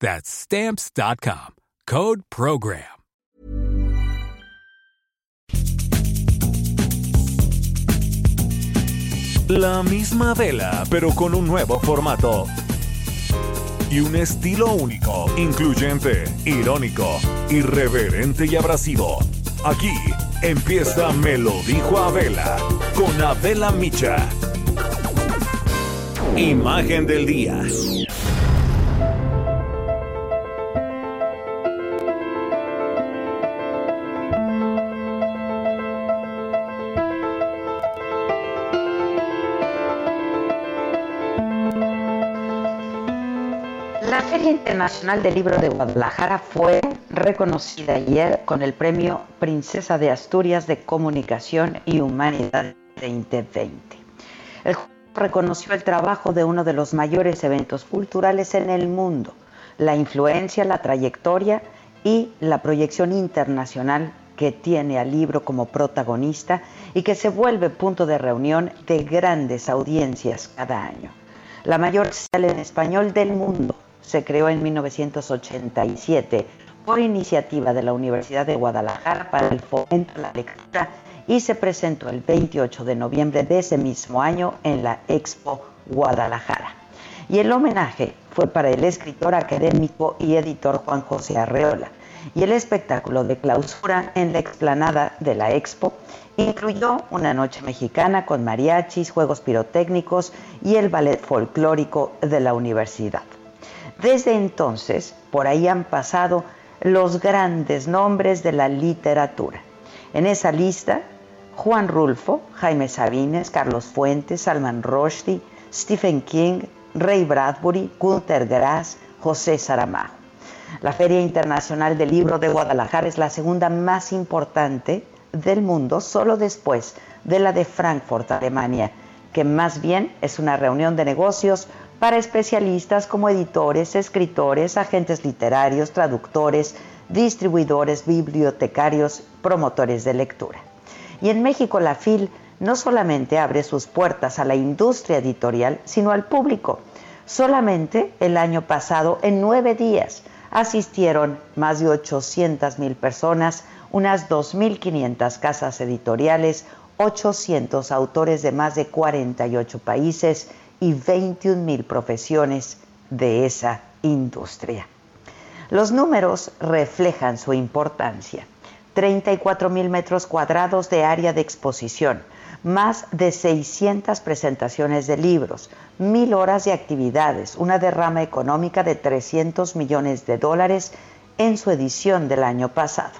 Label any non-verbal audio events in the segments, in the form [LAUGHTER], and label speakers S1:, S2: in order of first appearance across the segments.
S1: That's Stamps.com. Code Program.
S2: La misma vela, pero con un nuevo formato. Y un estilo único, incluyente, irónico, irreverente y abrasivo. Aquí empieza Me lo dijo Abela, con Abela Micha. Imagen del día.
S3: Internacional del Libro de Guadalajara fue reconocida ayer con el premio Princesa de Asturias de Comunicación y Humanidad 2020. El jurado reconoció el trabajo de uno de los mayores eventos culturales en el mundo, la influencia, la trayectoria y la proyección internacional que tiene al libro como protagonista y que se vuelve punto de reunión de grandes audiencias cada año. La mayor sala en español del mundo se creó en 1987 por iniciativa de la Universidad de Guadalajara para el fomento de la lectura y se presentó el 28 de noviembre de ese mismo año en la Expo Guadalajara. Y el homenaje fue para el escritor académico y editor Juan José Arreola. Y el espectáculo de clausura en la explanada de la Expo incluyó una noche mexicana con mariachis, juegos pirotécnicos y el ballet folclórico de la universidad. Desde entonces, por ahí han pasado los grandes nombres de la literatura. En esa lista, Juan Rulfo, Jaime Sabines, Carlos Fuentes, Salman Rushdie, Stephen King, Ray Bradbury, Günter Grass, José Saramago. La Feria Internacional del Libro de Guadalajara es la segunda más importante del mundo, solo después de la de Frankfurt, Alemania, que más bien es una reunión de negocios para especialistas como editores, escritores, agentes literarios, traductores, distribuidores, bibliotecarios, promotores de lectura. Y en México la FIL no solamente abre sus puertas a la industria editorial, sino al público. Solamente el año pasado, en nueve días, asistieron más de 800 mil personas, unas 2.500 casas editoriales, 800 autores de más de 48 países y 21 mil profesiones de esa industria. Los números reflejan su importancia. 34 mil metros cuadrados de área de exposición, más de 600 presentaciones de libros, mil horas de actividades, una derrama económica de 300 millones de dólares en su edición del año pasado.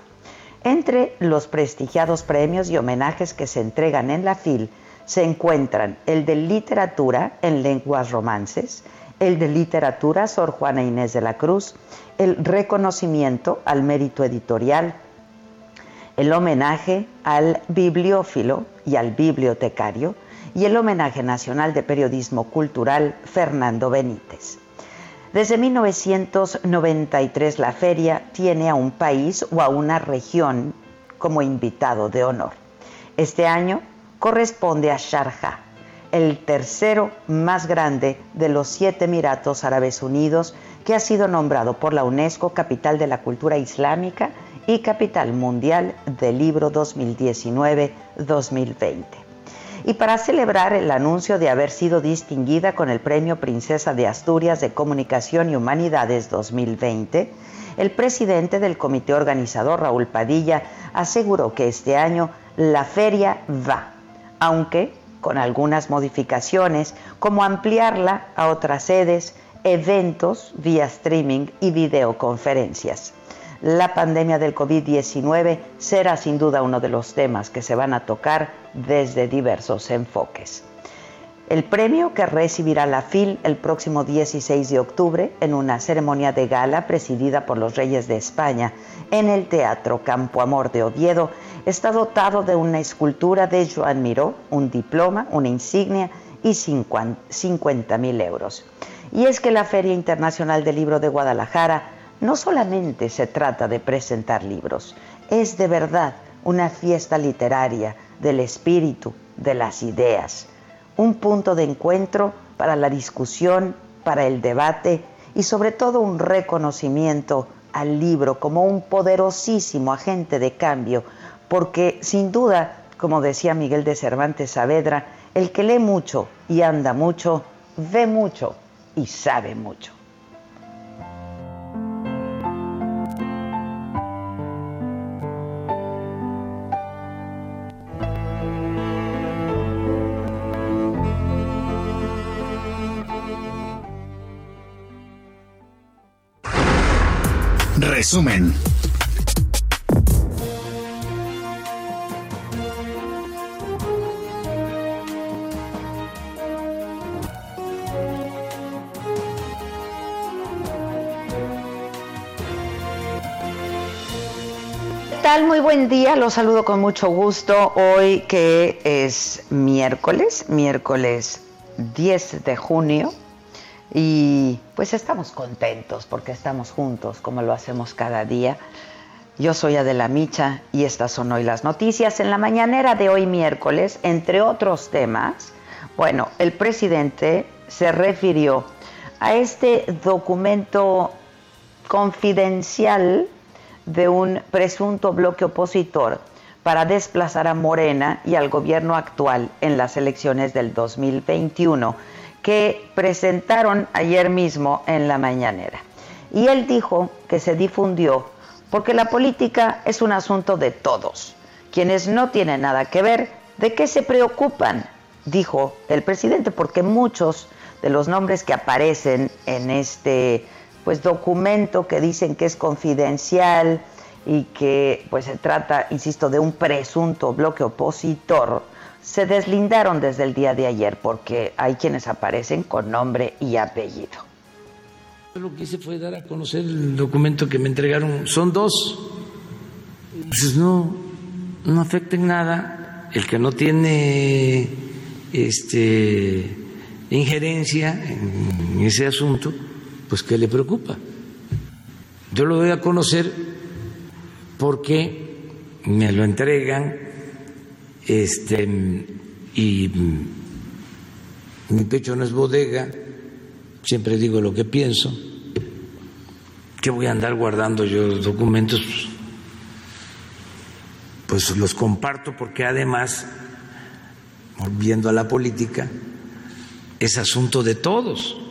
S3: Entre los prestigiados premios y homenajes que se entregan en la FIL se encuentran el de literatura en lenguas romances, el de literatura Sor Juana Inés de la Cruz, el reconocimiento al mérito editorial, el homenaje al bibliófilo y al bibliotecario y el homenaje nacional de periodismo cultural Fernando Benítez. Desde 1993 la feria tiene a un país o a una región como invitado de honor. Este año corresponde a Sharjah, el tercero más grande de los siete Emiratos Árabes Unidos que ha sido nombrado por la UNESCO Capital de la Cultura Islámica y Capital Mundial del Libro 2019-2020. y para celebrar el anuncio de haber sido distinguida con el Premio Princesa de Asturias de Comunicación y Humanidades 2020, el presidente del comité organizador, Raúl Padilla, aseguró que este año la feria va, aunque con algunas modificaciones, como ampliarla a otras sedes, eventos vía streaming y videoconferencias. La pandemia del COVID-19 será sin duda uno de los temas que se van a tocar desde diversos enfoques. El premio que recibirá la FIL el próximo 16 de octubre en una ceremonia de gala presidida por los Reyes de España en el Teatro Campo Amor de Oviedo está dotado de una escultura de Joan Miró, un diploma, una insignia y 50 mil euros. Y es que la Feria Internacional del Libro de Guadalajara no solamente se trata de presentar libros, es de verdad una fiesta literaria del espíritu, de las ideas un punto de encuentro para la discusión, para el debate y sobre todo un reconocimiento al libro como un poderosísimo agente de cambio, porque sin duda, como decía Miguel de Cervantes Saavedra, el que lee mucho y anda mucho, ve mucho y sabe mucho.
S4: Resumen.
S3: Muy buen día, los saludo con mucho gusto hoy que es miércoles, miércoles 10 de junio y pues estamos contentos porque estamos juntos como lo hacemos cada día. Yo soy Adela Micha y estas son hoy las noticias. En la mañanera de hoy miércoles, entre otros temas, bueno, el presidente se refirió a este documento confidencial de un presunto bloque opositor para desplazar a Morena y al gobierno actual en las elecciones del 2021 que presentaron ayer mismo en la mañanera. Y él dijo que se difundió porque la política es un asunto de todos. Quienes no tienen nada que ver, ¿de qué se preocupan? Dijo el presidente, porque muchos de los nombres que aparecen en este pues documento que dicen que es confidencial y que pues se trata, insisto, de un presunto bloque opositor, se deslindaron desde el día de ayer porque hay quienes aparecen con nombre y apellido.
S5: Lo que hice fue dar a conocer el documento que me entregaron. Son dos. Pues no, no afecten nada. El que no tiene este, injerencia en ese asunto, pues que le preocupa. Yo lo doy a conocer porque me lo entregan este, y mi pecho no es bodega, siempre digo lo que pienso, que voy a andar guardando yo documentos, pues los comparto porque además, volviendo a la política, es asunto de todos.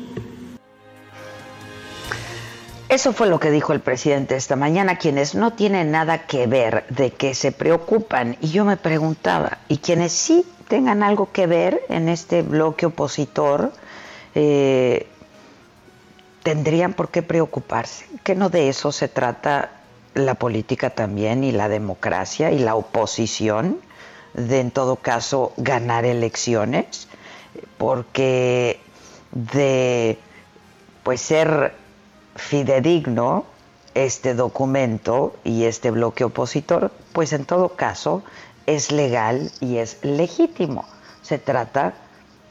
S3: Eso fue lo que dijo el presidente esta mañana, quienes no tienen nada que ver de que se preocupan. Y yo me preguntaba, ¿y quienes sí tengan algo que ver en este bloque opositor, eh, tendrían por qué preocuparse? Que no de eso se trata la política también y la democracia y la oposición, de en todo caso ganar elecciones, porque de pues ser fidedigno este documento y este bloque opositor, pues en todo caso es legal y es legítimo. Se trata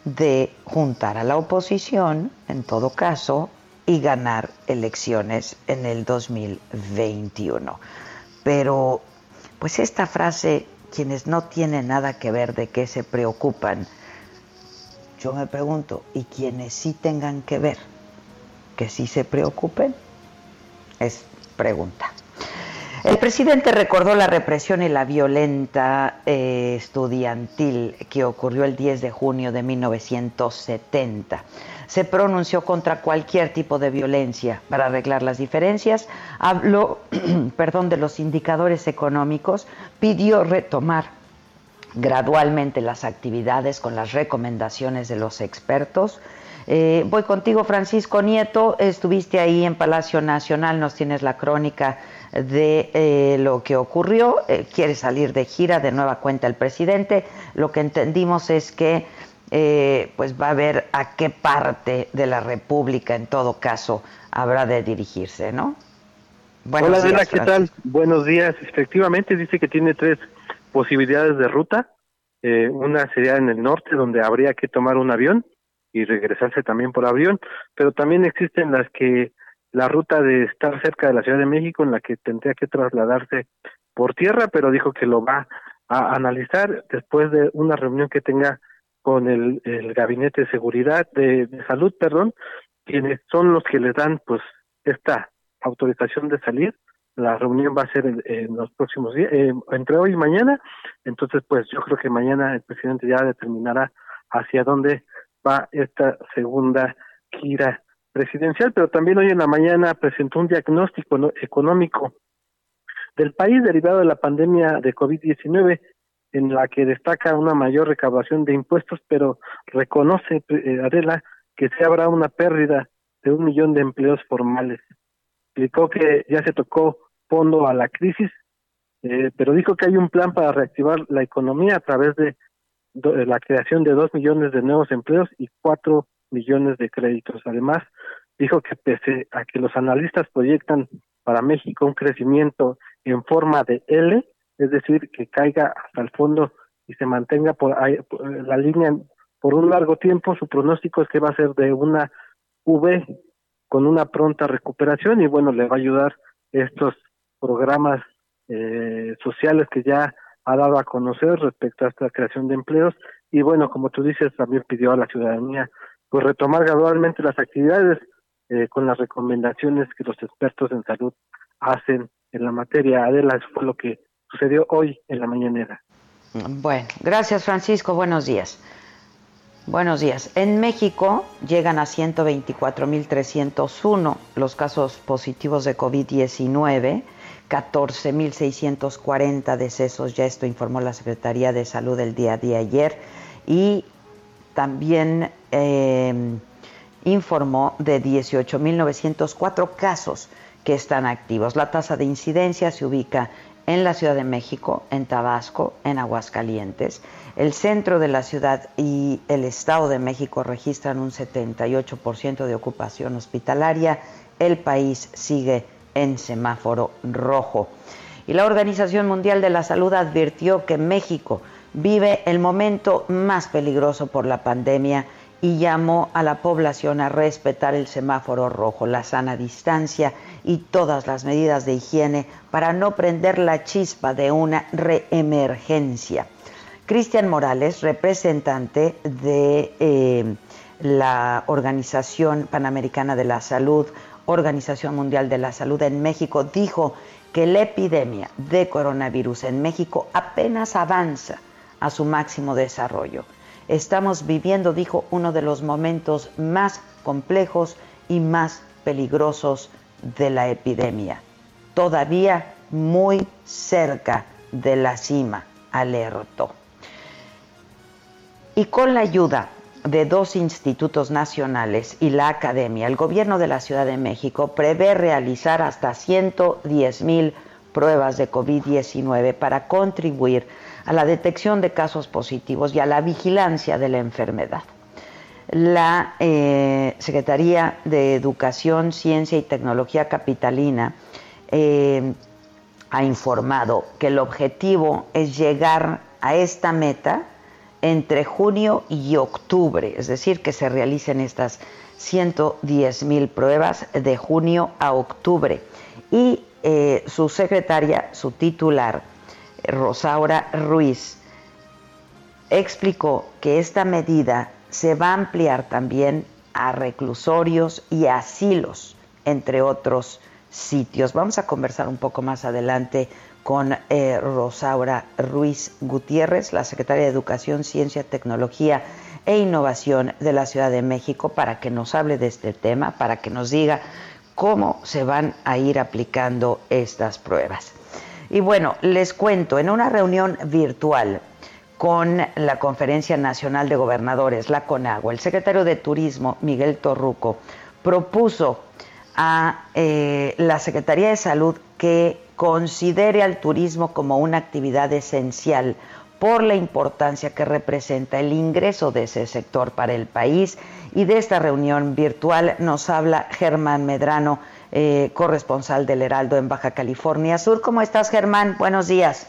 S3: de juntar a la oposición, en todo caso, y ganar elecciones en el 2021. Pero, pues esta frase, quienes no tienen nada que ver de qué se preocupan, yo me pregunto, ¿y quienes sí tengan que ver? Que sí se preocupen? Es pregunta. El presidente recordó la represión y la violenta eh, estudiantil que ocurrió el 10 de junio de 1970. Se pronunció contra cualquier tipo de violencia para arreglar las diferencias, habló [CLEARS THROAT] perdón, de los indicadores económicos, pidió retomar gradualmente las actividades con las recomendaciones de los expertos. Eh, voy contigo, Francisco Nieto. Estuviste ahí en Palacio Nacional, nos tienes la crónica de eh, lo que ocurrió. Eh, quiere salir de gira, de nueva cuenta el presidente. Lo que entendimos es que pues va a ver a qué parte de la República, en todo caso, habrá de dirigirse, ¿no?
S4: Hola, días, ¿qué tal? Buenos días. Efectivamente, dice que tiene tres posibilidades de ruta. Eh, una sería en el norte, donde habría que tomar un avión y regresarse también por avión, pero también existen las que la ruta de estar cerca de la Ciudad de México, en la que tendría que trasladarse por tierra, pero dijo que lo va a analizar después de una reunión que tenga con el, gabinete de seguridad de, salud, perdón, quienes son los que les dan pues esta autorización de salir. La reunión va a ser en, los próximos días, eh, entre hoy y mañana, entonces pues yo creo que mañana el presidente ya determinará hacia dónde va esta segunda gira presidencial, pero también hoy en la mañana presentó un diagnóstico económico del país derivado de la pandemia de COVID-19, en la que destaca una mayor recaudación de impuestos, pero reconoce, eh, Adela, que se habrá una pérdida de un millón de empleos formales. Explicó que ya se tocó fondo a la crisis, eh, pero dijo que hay un plan para reactivar la economía a través de, la creación de dos millones de nuevos empleos y cuatro millones de créditos. Además, dijo que pese a que los analistas proyectan para México un crecimiento en forma de L, es decir, que caiga hasta el fondo y se mantenga por, ahí, la línea por un largo tiempo, su pronóstico es que va a ser de una V con una pronta recuperación y bueno, le va a ayudar estos programas eh, sociales que ya ha dado a conocer respecto a esta creación de empleos y bueno, como tú dices, también pidió a la ciudadanía pues retomar gradualmente las actividades eh, con las recomendaciones que los expertos en salud hacen en la materia. Adela, fue lo que sucedió hoy en la mañanera.
S3: Bueno, gracias Francisco, buenos días. Buenos días. En México llegan a 124.301 los casos positivos de COVID-19 14.640 decesos, ya esto informó la Secretaría de Salud el día de ayer, y también em, informó de 18.904 casos que están activos. La tasa de incidencia se ubica en la Ciudad de México, en Tabasco, en Aguascalientes. El centro de la ciudad y el Estado de México registran un 78% de ocupación hospitalaria. El país sigue en semáforo rojo. Y la Organización Mundial de la Salud advirtió que México vive el momento más peligroso por la pandemia y llamó a la población a respetar el semáforo rojo, la sana distancia y todas las medidas de higiene para no prender la chispa de una reemergencia. Cristian Morales, representante de eh, la Organización Panamericana de la Salud, Organización Mundial de la Salud en México dijo que la epidemia de coronavirus en México apenas avanza a su máximo desarrollo. Estamos viviendo, dijo, uno de los momentos más complejos y más peligrosos de la epidemia. Todavía muy cerca de la cima, alertó. Y con la ayuda de dos institutos nacionales y la academia, el gobierno de la Ciudad de México prevé realizar hasta 110 mil pruebas de COVID-19 para contribuir a la detección de casos positivos y a la vigilancia de la enfermedad. La eh, Secretaría de Educación, Ciencia y Tecnología Capitalina eh, ha informado que el objetivo es llegar a esta meta entre junio y octubre, es decir, que se realicen estas 110 mil pruebas de junio a octubre. Y eh, su secretaria, su titular, Rosaura Ruiz, explicó que esta medida se va a ampliar también a reclusorios y asilos, entre otros sitios. Vamos a conversar un poco más adelante con eh, Rosaura Ruiz Gutiérrez, la secretaria de Educación, Ciencia, Tecnología e Innovación de la Ciudad de México, para que nos hable de este tema, para que nos diga cómo se van a ir aplicando estas pruebas. Y bueno, les cuento, en una reunión virtual con la Conferencia Nacional de Gobernadores, la CONAGUA, el secretario de Turismo, Miguel Torruco, propuso a eh, la Secretaría de Salud que considere al turismo como una actividad esencial por la importancia que representa el ingreso de ese sector para el país. Y de esta reunión virtual nos habla Germán Medrano, eh, corresponsal del Heraldo en Baja California Sur. ¿Cómo estás, Germán? Buenos días.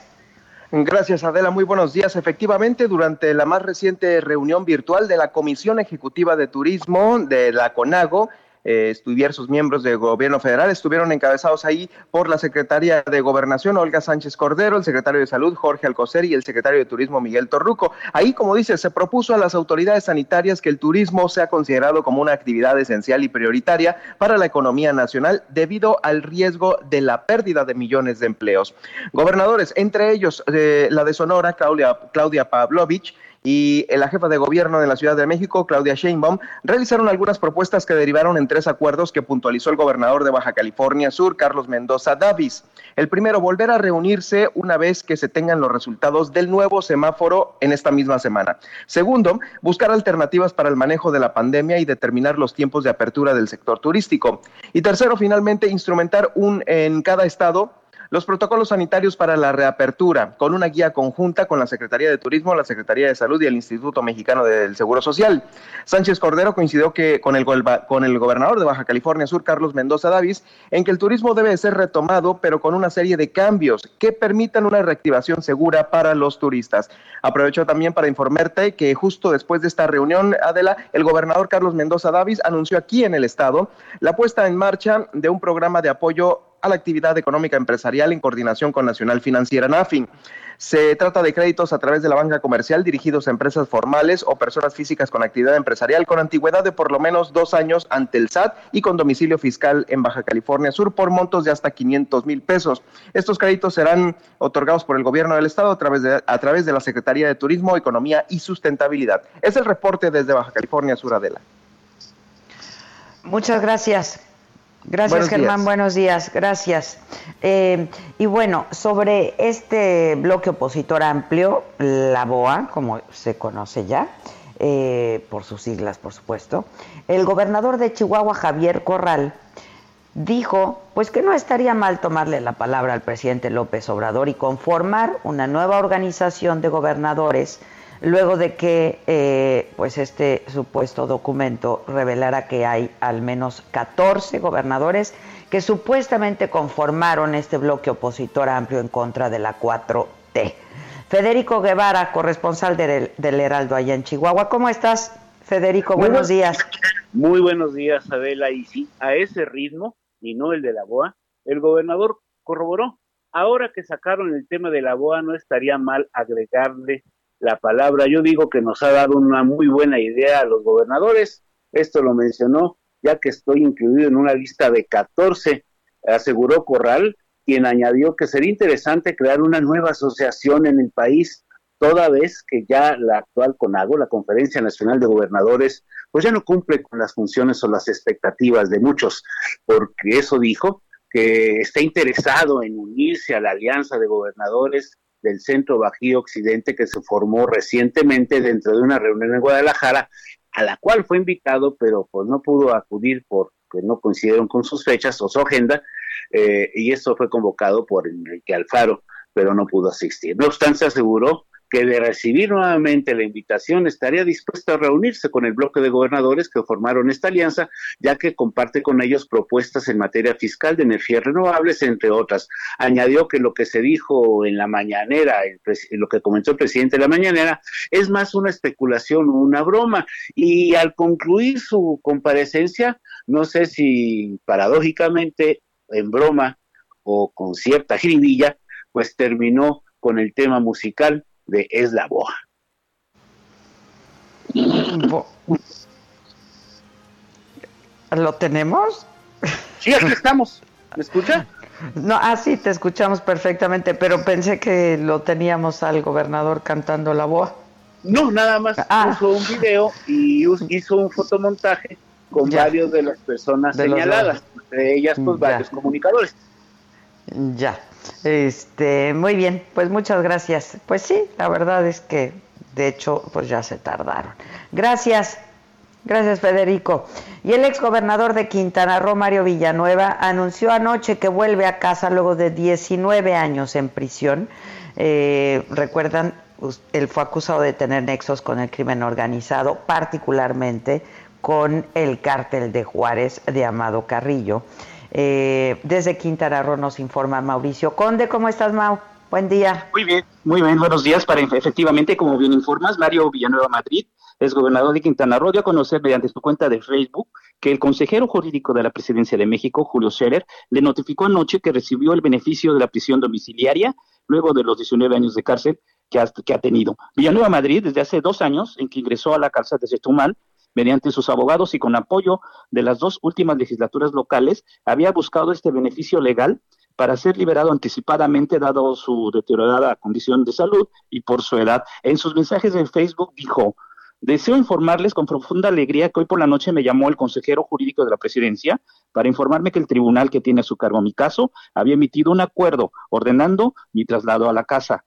S6: Gracias, Adela. Muy buenos días. Efectivamente, durante la más reciente reunión virtual de la Comisión Ejecutiva de Turismo de la CONAGO, eh, diversos miembros del gobierno federal estuvieron encabezados ahí por la secretaria de Gobernación, Olga Sánchez Cordero, el secretario de Salud, Jorge Alcocer, y el secretario de Turismo, Miguel Torruco. Ahí, como dice, se propuso a las autoridades sanitarias que el turismo sea considerado como una actividad esencial y prioritaria para la economía nacional debido al riesgo de la pérdida de millones de empleos. Gobernadores, entre ellos eh, la de Sonora, Claudia, Claudia Pavlovich, y la jefa de gobierno de la Ciudad de México, Claudia Sheinbaum, realizaron algunas propuestas que derivaron en tres acuerdos que puntualizó el gobernador de Baja California Sur, Carlos Mendoza Davis. El primero, volver a reunirse una vez que se tengan los resultados del nuevo semáforo en esta misma semana. Segundo, buscar alternativas para el manejo de la pandemia y determinar los tiempos de apertura del sector turístico. Y tercero, finalmente, instrumentar un en cada estado los protocolos sanitarios para la reapertura, con una guía conjunta con la Secretaría de Turismo, la Secretaría de Salud y el Instituto Mexicano del Seguro Social. Sánchez Cordero coincidió que con el, con el gobernador de Baja California Sur, Carlos Mendoza Davis, en que el turismo debe ser retomado, pero con una serie de cambios que permitan una reactivación segura para los turistas. Aprovecho también para informarte que justo después de esta reunión, Adela, el gobernador Carlos Mendoza Davis anunció aquí en el estado la puesta en marcha de un programa de apoyo a la actividad económica empresarial en coordinación con Nacional Financiera NAFIN. Se trata de créditos a través de la banca comercial dirigidos a empresas formales o personas físicas con actividad empresarial con antigüedad de por lo menos dos años ante el SAT y con domicilio fiscal en Baja California Sur por montos de hasta 500 mil pesos. Estos créditos serán otorgados por el gobierno del estado a través de, a través de la Secretaría de Turismo, Economía y Sustentabilidad. Es el reporte desde Baja California Sur, Adela.
S3: Muchas gracias. Gracias, Germán. Buenos días. Gracias. Eh, y bueno, sobre este bloque opositor amplio, la BOA, como se conoce ya, eh, por sus siglas, por supuesto, el gobernador de Chihuahua, Javier Corral, dijo pues que no estaría mal tomarle la palabra al presidente López Obrador y conformar una nueva organización de gobernadores luego de que eh, pues este supuesto documento revelara que hay al menos 14 gobernadores que supuestamente conformaron este bloque opositor amplio en contra de la 4T. Federico Guevara, corresponsal del, Heraldo allá en Chihuahua. ¿Cómo estás, Federico? buenos días.
S7: Muy buenos días, Adela. Y sí, a ese ritmo, y no el de la BOA, el gobernador corroboró. Ahora que sacaron el tema de la BOA, no estaría mal agregarle la palabra. Yo digo que nos ha dado una muy buena idea a los gobernadores. Esto lo mencionó ya que estoy incluido en una lista de 14, aseguró Corral, quien añadió que sería interesante crear una nueva asociación en el país, toda vez que ya la actual CONAGO, la Conferencia Nacional de Gobernadores, pues ya no cumple con las funciones o las expectativas de muchos, porque eso dijo, que está interesado en unirse a la Alianza de Gobernadores del Centro Bajío Occidente que se formó recientemente dentro de una reunión en Guadalajara, a la cual fue invitado, pero pues no pudo acudir porque no coincidieron con sus fechas o su agenda, eh, y esto fue convocado por Enrique Alfaro, pero no pudo asistir. No obstante, aseguró que de recibir nuevamente la invitación estaría dispuesto a reunirse con el bloque de gobernadores que formaron esta alianza, ya que comparte con ellos propuestas en materia fiscal de energías renovables, entre otras. Añadió que lo que se dijo en la mañanera, lo que comentó el presidente de la mañanera, es más una especulación o una broma. Y al concluir su comparecencia, no sé si paradójicamente en broma o con cierta jiribilla, pues terminó con el tema musical de Es la Boa.
S3: ¿Lo tenemos?
S7: Sí, aquí estamos. ¿Me escucha?
S3: No, ah, sí, te escuchamos perfectamente, pero pensé que lo teníamos al gobernador cantando la boa.
S7: No, nada más ah. puso un video y hizo un fotomontaje con varios de las personas señaladas, entre ellas pues varios comunicadores.
S3: Ya, este, muy bien, pues muchas gracias. Pues sí, la verdad es que de hecho pues ya se tardaron. Gracias. Gracias, Federico. Y el exgobernador de Quintana Roo, Mario Villanueva, anunció anoche que vuelve a casa luego de 19 años en prisión. Eh, recuerdan, él fue acusado de tener nexos con el crimen organizado, particularmente con el cártel de Juárez de Amado Carrillo. Eh, desde Quintana Roo nos informa Mauricio Conde. ¿Cómo estás, Mau? Buen día.
S8: Muy bien, muy bien. Buenos días. Para efectivamente, como bien informas, Mario Villanueva Madrid es gobernador de Quintana Roo, dio a conocer mediante su cuenta de Facebook que el consejero jurídico de la Presidencia de México, Julio Scherer, le notificó anoche que recibió el beneficio de la prisión domiciliaria luego de los 19 años de cárcel que ha, tenido. Villanueva Madrid, desde hace dos años, en que ingresó a la cárcel de Chetumal, mediante sus abogados y con apoyo de las dos últimas legislaturas locales, había buscado este beneficio legal para ser liberado anticipadamente dado su deteriorada condición de salud y por su edad. En sus mensajes en Facebook dijo, Deseo informarles con profunda alegría que hoy por la noche me llamó el consejero jurídico de la presidencia para informarme que el tribunal que tiene a su cargo mi caso había emitido un acuerdo ordenando mi traslado a la casa.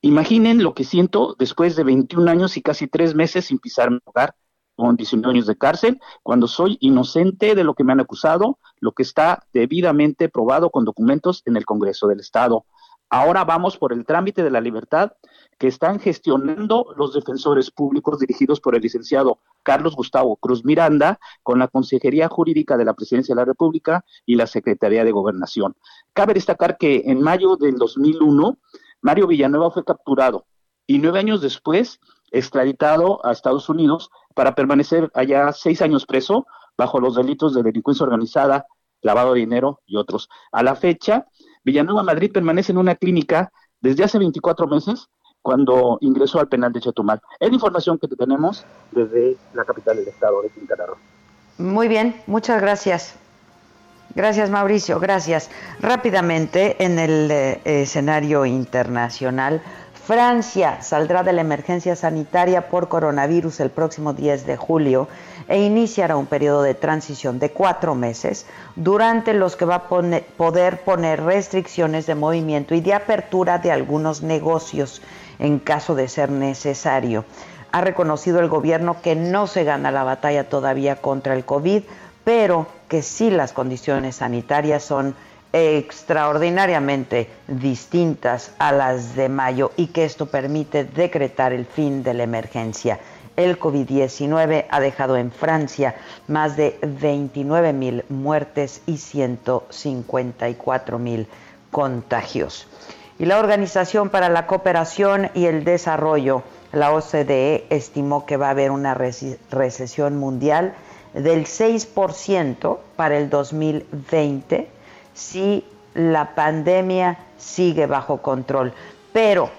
S8: Imaginen lo que siento después de 21 años y casi tres meses sin pisar mi hogar, con 19 años de cárcel, cuando soy inocente de lo que me han acusado, lo que está debidamente probado con documentos en el Congreso del Estado. Ahora vamos por el trámite de la libertad que están gestionando los defensores públicos dirigidos por el licenciado Carlos Gustavo Cruz Miranda con la Consejería Jurídica de la Presidencia de la República y la Secretaría de Gobernación. Cabe destacar que en mayo del 2001, Mario Villanueva fue capturado y nueve años después extraditado a Estados Unidos para permanecer allá seis años preso bajo los delitos de delincuencia organizada, lavado de dinero y otros. A la fecha, Villanueva Madrid permanece en una clínica desde hace 24 meses cuando ingresó al penal de Chetumal. Es información que tenemos desde la capital del estado de Quintana Roo.
S3: Muy bien, muchas gracias. Gracias Mauricio, gracias. Rápidamente, en el eh, escenario internacional, Francia saldrá de la emergencia sanitaria por coronavirus el próximo 10 de julio e iniciará un periodo de transición de cuatro meses durante los que va a poder poner restricciones de movimiento y de apertura de algunos negocios en caso de ser necesario. Ha reconocido el gobierno que no se gana la batalla todavía contra el COVID, pero que sí las condiciones sanitarias son extraordinariamente distintas a las de mayo y que esto permite decretar el fin de la emergencia. El COVID-19 ha dejado en Francia más de 29 mil muertes y 154 mil contagios. Y la Organización para la Cooperación y el Desarrollo, la OCDE, estimó que va a haber una recesión mundial del 6% para el 2020 si la pandemia sigue bajo control, pero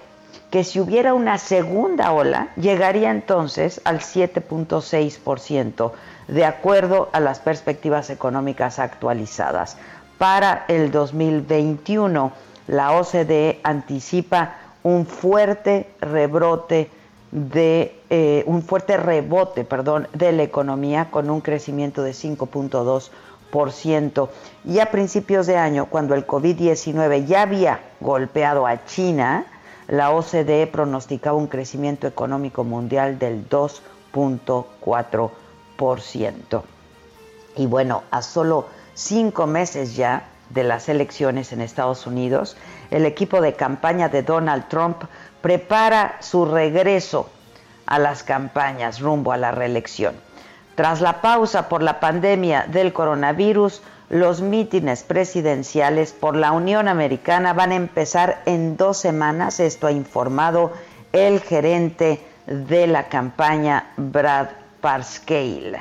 S3: que si hubiera una segunda ola, llegaría entonces al 7.6%, de acuerdo a las perspectivas económicas actualizadas. Para el 2021, la OCDE anticipa un fuerte rebrote de eh, un fuerte rebote, perdón, de la economía con un crecimiento de 5.2 y a principios de año, cuando el COVID-19 ya había golpeado a China, la OCDE pronosticaba un crecimiento económico mundial del 2.4%. Y bueno, a solo cinco meses ya de las elecciones en Estados Unidos, el equipo de campaña de Donald Trump prepara su regreso a las campañas rumbo a la reelección. Tras la pausa por la pandemia del coronavirus, los mítines presidenciales por la Unión Americana van a empezar en dos semanas, esto ha informado el gerente de la campaña, Brad Parscale.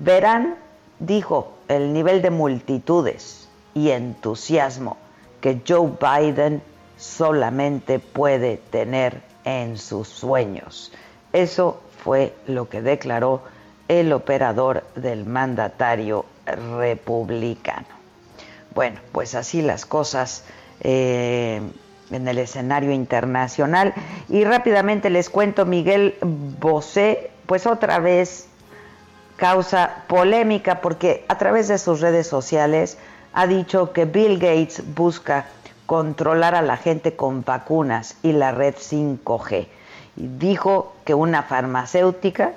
S3: Verán, dijo, el nivel de multitudes y entusiasmo que Joe Biden solamente puede tener en sus sueños. Eso fue lo que declaró el operador del mandatario republicano. Bueno, pues así las cosas eh, en el escenario internacional. Y rápidamente les cuento, Miguel Bosé, pues otra vez causa polémica porque a través de sus redes sociales ha dicho que Bill Gates busca controlar a la gente con vacunas y la red 5G. Y dijo que una farmacéutica,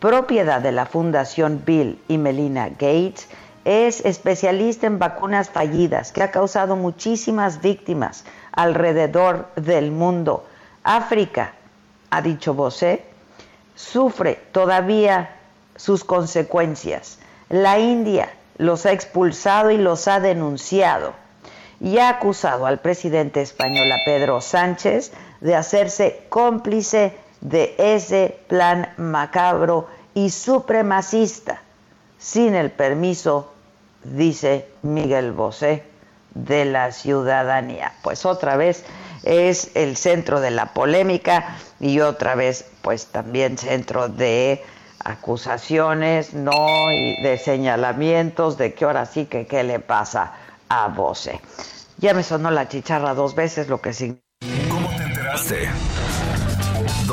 S3: propiedad de la Fundación Bill y Melina Gates, es especialista en vacunas fallidas, que ha causado muchísimas víctimas alrededor del mundo. África, ha dicho Bosé, sufre todavía sus consecuencias. La India los ha expulsado y los ha denunciado y ha acusado al presidente español, a Pedro Sánchez, de hacerse cómplice de ese plan macabro y supremacista, sin el permiso, dice Miguel Bosé, de la ciudadanía. Pues otra vez es el centro de la polémica y otra vez pues también centro de acusaciones, no, y de señalamientos de que ahora sí que qué le pasa a Bose. Ya me sonó la chicharra dos veces, lo que significa.
S2: ¿Cómo te enteraste?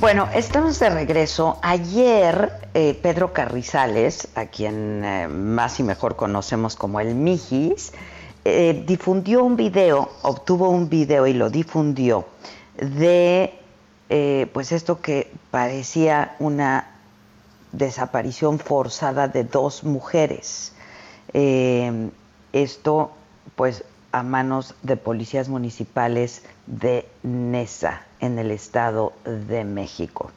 S3: Bueno, estamos de regreso. Ayer eh, Pedro Carrizales, a quien eh, más y mejor conocemos como el Mijis, eh, difundió un video, obtuvo un video y lo difundió de pues esto que parecía una desaparición forzada de dos mujeres. esto pues a manos de policías municipales de Nesa, en el Estado de México.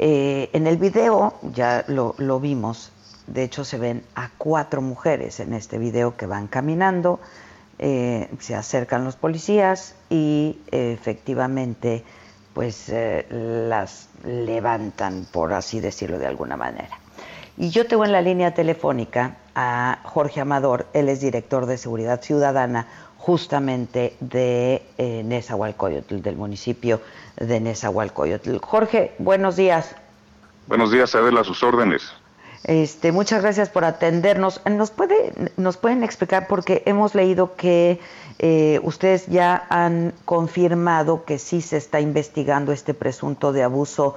S3: Eh, en el video, ya lo, vimos, de hecho se ven a cuatro mujeres en este video que van caminando, eh, se acercan los policías y efectivamente pues eh, las levantan, por así decirlo de alguna manera. Y yo tengo en la línea telefónica a Jorge Amador, él es director de Seguridad Ciudadana justamente de eh, Nezahualcóyotl, del municipio de Nezahualcóyotl. Jorge, buenos días.
S9: Buenos días, Adela, a sus órdenes.
S3: Este, muchas gracias por atendernos. ¿Nos, puede, ¿Nos pueden explicar, porque hemos leído que eh, ustedes ya han confirmado que sí se está investigando este presunto de abuso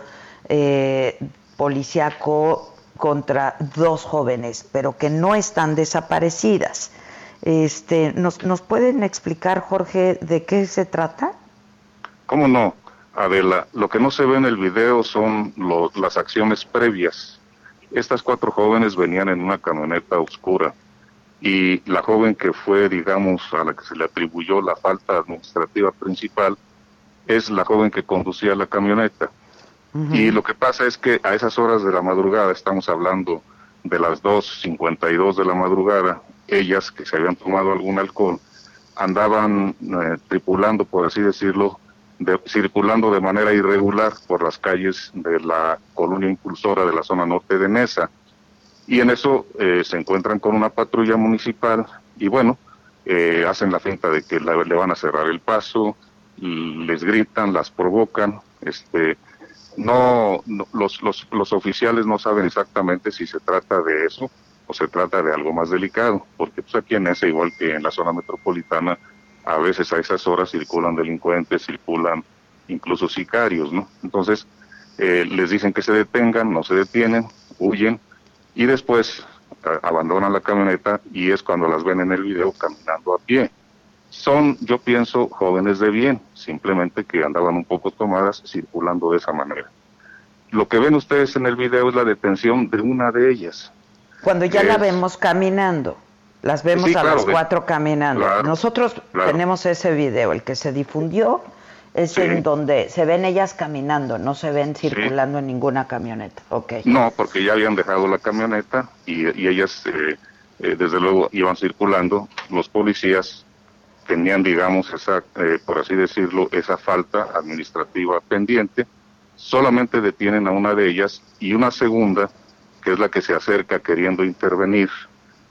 S3: eh, policiaco contra dos jóvenes, pero que no están desaparecidas? Este, ¿nos, ¿Nos pueden explicar, Jorge, de qué se trata?
S9: ¿Cómo no? Adela, lo que no se ve en el video son las acciones previas. Estas cuatro jóvenes venían en una camioneta oscura y la joven que fue, digamos, a la que se le atribuyó la falta administrativa principal es la joven que conducía la camioneta. Y lo que pasa es que a esas horas de la madrugada, estamos hablando de las 2.52 de la madrugada, ellas que se habían tomado algún alcohol andaban eh, tripulando, por así decirlo, circulando de manera irregular por las calles de la colonia impulsora de la zona norte de Nesa. Y en eso eh, se encuentran con una patrulla municipal y bueno, eh, hacen la finta de que le van a cerrar el paso, les gritan, las provocan, este, no, los, los, los oficiales no saben exactamente si se trata de eso, o se trata de algo más delicado, porque pues aquí en ese, igual que en la zona metropolitana, a veces a esas horas circulan delincuentes, circulan incluso sicarios, ¿no? Entonces, eh, les dicen que se detengan, no se detienen, huyen y después abandonan la camioneta y es cuando las ven en el video caminando a pie. Son, yo pienso, jóvenes de bien, simplemente que andaban un poco tomadas circulando de esa manera. Lo que ven ustedes en el video es la detención de una de ellas,
S3: cuando ya la vemos caminando, las vemos a las cuatro caminando. Nosotros tenemos ese video, el que se difundió Es en donde se ven ellas caminando, no se ven circulando en ninguna camioneta. Okay.
S9: No, porque ya habían dejado la camioneta y, ellas, eh, eh, desde luego, iban circulando. Los policías tenían, digamos, esa, eh, por así decirlo, esa falta administrativa pendiente. Solamente detienen a una de ellas y una segunda, que es la que se acerca queriendo intervenir,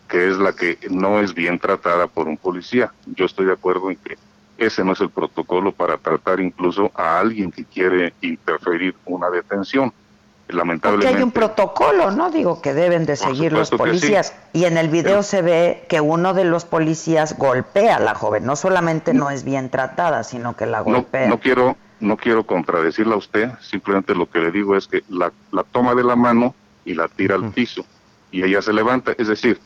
S9: que es la que no es bien tratada por un policía. Yo estoy de acuerdo en que ese no es el protocolo para tratar incluso a alguien que quiere interferir una detención. Lamentablemente.
S3: Porque hay un protocolo, ¿no? Digo que deben de seguir los policías. Y en el video se ve que uno de los policías golpea a la joven. No solamente no, es bien tratada, sino que la golpea.
S9: No, quiero, no quiero contradecirla a usted. Simplemente lo que le digo es que la, toma de la mano y la tira al piso. Y ella se levanta. Es decir,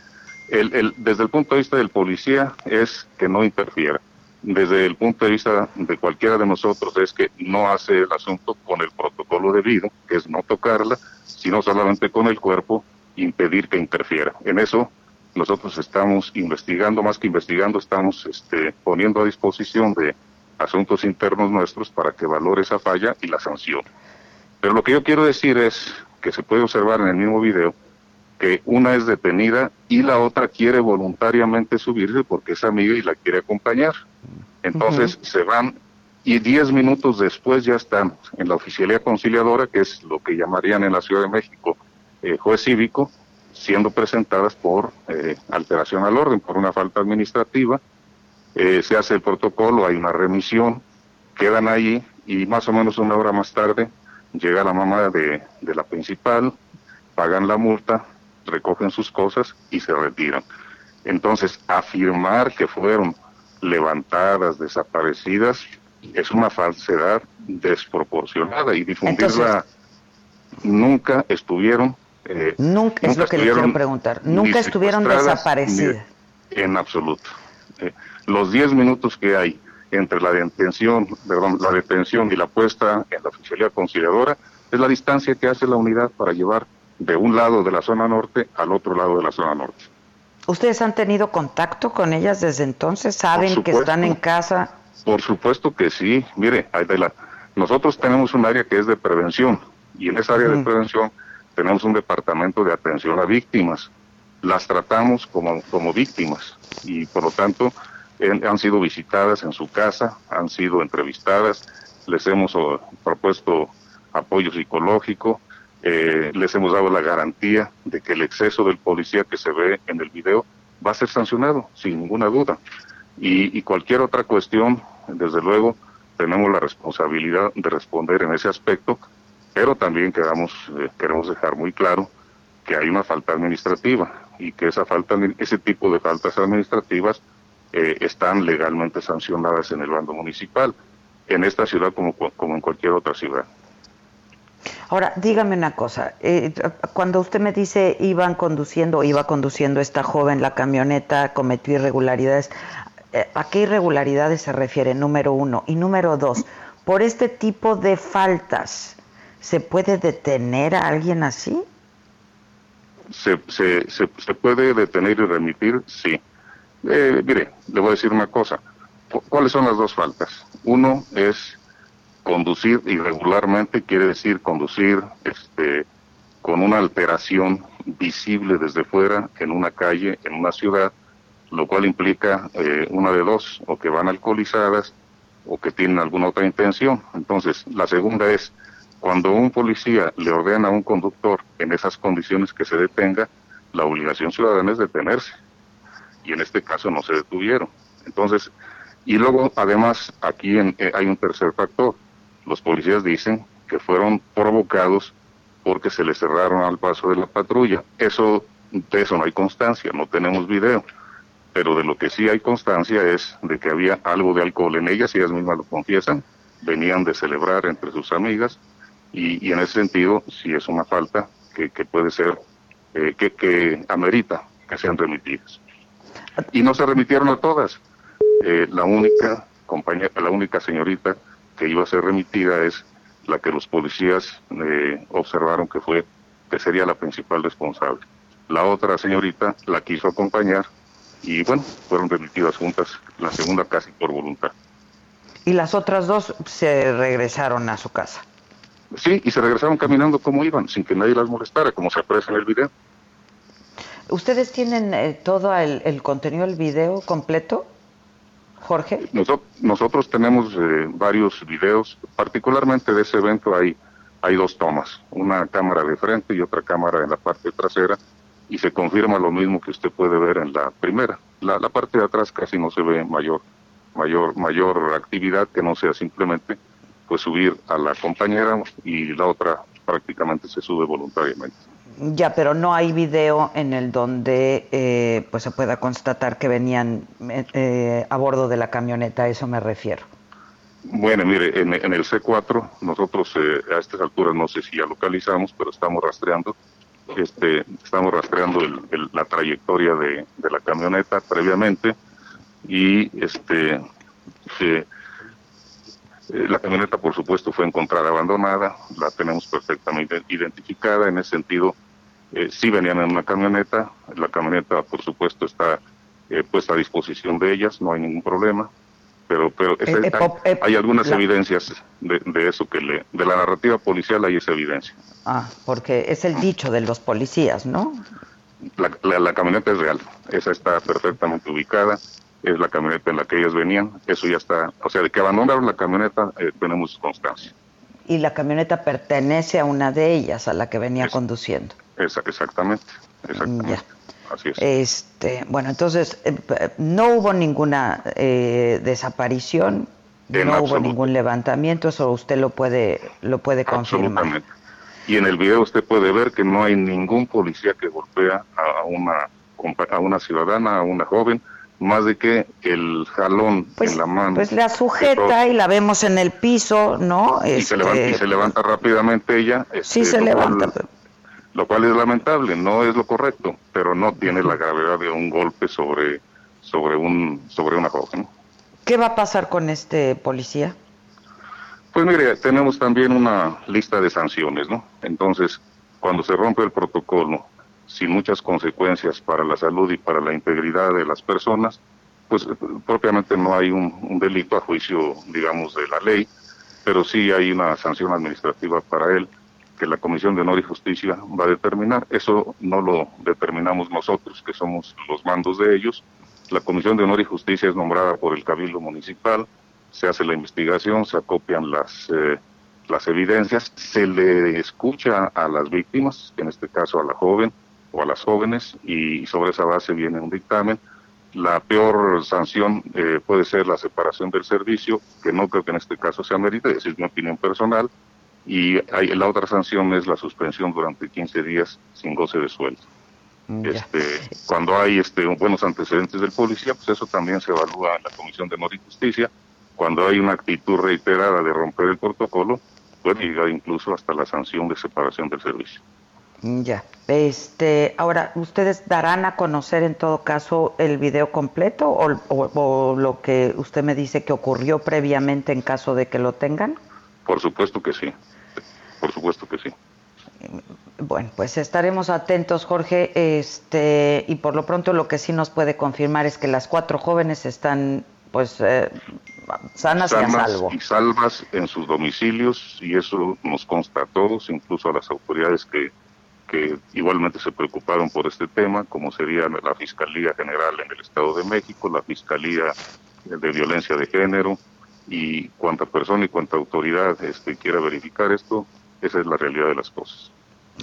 S9: el, el, desde el punto de vista del policía es que no interfiera desde el punto de vista de cualquiera de nosotros es que no hace el asunto con el protocolo debido, que es no tocarla, sino solamente con el cuerpo impedir que interfiera. En eso nosotros estamos investigando, más que investigando, estamos este, poniendo a disposición de asuntos internos nuestros para que valore esa falla y la sanción. Pero lo que yo quiero decir es que se puede observar en el mismo video que una es detenida y la otra quiere voluntariamente subirse porque es amiga y la quiere acompañar. Entonces se van y diez minutos después ya están en la oficialía conciliadora, que es lo que llamarían en la Ciudad de México eh, juez cívico, siendo presentadas por eh, alteración al orden, por una falta administrativa. Eh, se hace el protocolo, hay una remisión, quedan ahí y más o menos una hora más tarde llega la mamá de, de la principal, pagan la multa, recogen sus cosas y se retiran. Entonces, afirmar que fueron levantadas, desaparecidas, es una falsedad desproporcionada y difundirla nunca estuvieron.
S3: Eh, nunca, es lo que le quiero preguntar. Nunca estuvieron desaparecidas.
S9: En absoluto. Eh, los 10 minutos que hay entre la detención, perdón, la detención y la puesta en la oficialidad conciliadora es la distancia que hace la unidad para llevar de un lado de la zona norte al otro lado de la zona norte.
S3: ¿Ustedes han tenido contacto con ellas desde entonces? ¿Saben que están en casa?
S9: Por supuesto que sí. Mire, nosotros tenemos un área que es de prevención y en esa área de prevención tenemos un departamento de atención a víctimas. Las tratamos como, como víctimas y por lo tanto han sido visitadas en su casa, han sido entrevistadas, les hemos oh, propuesto apoyo psicológico, eh, les hemos dado la garantía de que el exceso del policía que se ve en el video va a ser sancionado, sin ninguna duda. Y, cualquier otra cuestión, desde luego, tenemos la responsabilidad de responder en ese aspecto, pero también queramos, eh, queremos dejar muy claro que hay una falta administrativa y que esa falta, ese tipo de faltas administrativas eh, están legalmente sancionadas en el bando municipal, en esta ciudad como, como en cualquier otra ciudad.
S3: Ahora, dígame una cosa, eh, cuando usted me dice iban conduciendo, iba conduciendo esta joven la camioneta, cometió irregularidades, eh, ¿a qué irregularidades se refiere? Número uno. Y número dos, por este tipo de faltas, ¿se puede detener a alguien así?
S9: Se, se, se, puede detener y remitir, sí. Eh, mire, le voy a decir una cosa. ¿Cuáles son las dos faltas? Uno es Conducir irregularmente quiere decir conducir este, con una alteración visible desde fuera en una calle, en una ciudad, lo cual implica eh, una de dos, o que van alcoholizadas o que tienen alguna otra intención. Entonces, la segunda es, cuando un policía le ordena a un conductor en esas condiciones que se detenga, la obligación ciudadana es detenerse. Y en este caso no se detuvieron. Entonces, y luego, además, aquí eh, hay un tercer factor los policías dicen que fueron provocados porque se les cerraron al paso de la patrulla. Eso, de eso no hay constancia, no tenemos video. Pero de lo que sí hay constancia es de que había algo de alcohol en ellas, y ellas mismas lo confiesan, venían de celebrar entre sus amigas, y, en ese sentido sí es una falta que, puede ser, eh, que, que amerita que sean remitidas. Y no se remitieron a todas. Eh, la única compañera, la única señorita que iba a ser remitida es la que los policías eh, observaron que fue que sería la principal responsable. La otra señorita la quiso acompañar y bueno, fueron remitidas juntas, la segunda casi por voluntad.
S3: Y las otras dos se regresaron a su casa.
S9: Sí, y se regresaron caminando como iban, sin que nadie las molestara, como se aprecia en el video.
S3: ¿Ustedes tienen eh, todo el, contenido del video completo, Jorge?
S9: nosotros tenemos eh, varios videos, particularmente de ese evento hay, hay dos tomas, una cámara de frente y otra cámara en la parte trasera, y se confirma lo mismo que usted puede ver en la primera. La, la parte de atrás casi no se ve mayor, mayor, mayor actividad que no sea simplemente pues subir a la compañera y la otra prácticamente se sube voluntariamente.
S3: Ya, pero no hay video en el donde eh, pues se pueda constatar que venían eh, a bordo de la camioneta, a eso me refiero.
S9: Bueno, mire, en, el C4 nosotros eh, a estas alturas no sé si ya localizamos, pero estamos rastreando, este, estamos rastreando la trayectoria de, la camioneta previamente y este la camioneta, por supuesto, fue encontrada abandonada, la tenemos perfectamente identificada. En ese sentido, eh, sí venían en una camioneta. La camioneta, por supuesto, está eh, puesta a disposición de ellas, no hay ningún problema. Pero, pero eh, hay, algunas evidencias de, eso que le, de la narrativa policial hay esa evidencia.
S3: Ah, porque es el dicho de los policías, ¿no?
S9: La, la, camioneta es real, esa está perfectamente ubicada, es la camioneta en la que ellas venían, eso ya está, o sea, de que abandonaron la camioneta tenemos constancia.
S3: Y la camioneta pertenece a una de ellas, a la que venía conduciendo
S9: exactamente, exactamente. Así es.
S3: Este, bueno, entonces, eh, no hubo ninguna eh, desaparición, no hubo ningún levantamiento, eso usted lo puede, lo puede confirmar.
S9: Y en el video usted puede ver que no hay ningún policía que golpea a una, a una ciudadana, a una joven, más de que el jalón
S3: pues,
S9: en la mano.
S3: Pues la sujeta y la vemos en el piso, ¿no?
S9: Y, se, levanta, y se levanta rápidamente ella.
S3: sí, se este, levanta
S9: lo cual es lamentable, no es lo correcto, pero no tiene la gravedad de un golpe sobre, sobre, un, sobre una joven.
S3: ¿Qué va a pasar con este policía?
S9: Pues mire, tenemos también una lista de sanciones, ¿no? Entonces, cuando se rompe el protocolo sin muchas consecuencias para la salud y para la integridad de las personas, pues propiamente no hay un, un delito a juicio, digamos, de la ley, pero sí hay una sanción administrativa para él que la Comisión de Honor y Justicia va a determinar. Eso no lo determinamos nosotros, que somos los mandos de ellos. La Comisión de Honor y Justicia es nombrada por el Cabildo Municipal, se hace la investigación, se acopian las, eh, las evidencias, se le escucha a las víctimas, en este caso a la joven o a las jóvenes, y sobre esa base viene un dictamen. La peor sanción eh, puede ser la separación del servicio, que no creo que en este caso sea merita, es mi opinión personal, y hay, la otra sanción es la suspensión durante 15 días sin goce de sueldo. Este, cuando hay este, buenos antecedentes del policía, pues eso también se evalúa en la Comisión de Honor y Justicia. Cuando hay una actitud reiterada de romper el protocolo, puede llegar incluso hasta la sanción de separación del servicio.
S3: Ya. Este, ahora, ¿ustedes darán a conocer en todo caso el video completo o, o, lo que usted me dice que ocurrió previamente en caso de que lo tengan?
S9: Por supuesto que sí. Por supuesto que sí.
S3: Bueno, pues estaremos atentos, Jorge. Este, y por lo pronto lo que sí nos puede confirmar es que las cuatro jóvenes están, pues, eh, sanas, y a salvo.
S9: Y salvas en sus domicilios, y eso nos consta a todos, incluso a las autoridades que, que igualmente se preocuparon por este tema, como sería la Fiscalía General en el Estado de México, la Fiscalía de Violencia de Género, y cuanta persona y cuanta autoridad este, quiera verificar esto, esa es la realidad de las cosas.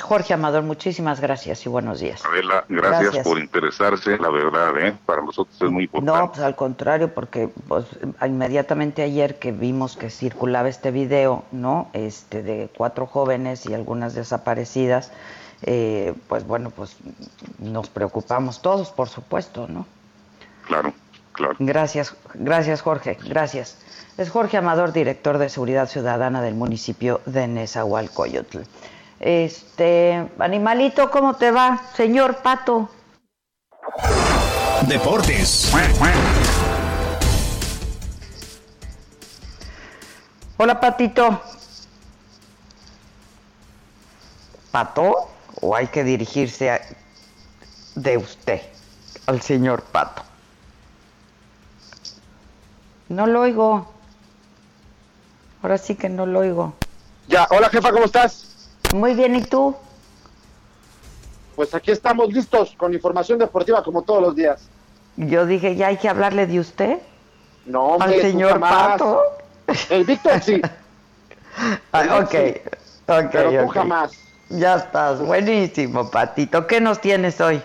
S3: Jorge Amador, muchísimas gracias y buenos días.
S9: Adela, gracias, por interesarse, la verdad, ¿eh? para nosotros es muy importante.
S3: No, pues al contrario, porque pues, inmediatamente ayer que vimos que circulaba este video, ¿no? Este de cuatro jóvenes y algunas desaparecidas, eh, pues bueno, pues nos preocupamos todos, por supuesto, ¿no?
S9: Claro, claro.
S3: Gracias, gracias Jorge, gracias. Es Jorge Amador, director de Seguridad Ciudadana del municipio de Nezahualcóyotl. Este, animalito, ¿cómo te va, señor Pato?
S10: Deportes.
S3: Hola, Patito. ¿Pato? ¿O hay que dirigirse a, de usted al señor Pato? No lo oigo. Ahora sí que no lo oigo.
S10: Ya, hola jefa, ¿cómo estás?
S3: Muy bien, ¿y tú?
S10: Pues aquí estamos listos con información deportiva como todos los días.
S3: Yo dije, ¿ya hay que hablarle de usted?
S10: No,
S3: Al
S10: hombre,
S3: señor. Pato.
S10: El Víctor sí. [LAUGHS]
S3: Ok, ok,
S10: Pero tú
S3: ok.
S10: jamás.
S3: Ya estás, buenísimo, Patito. ¿Qué nos tienes hoy?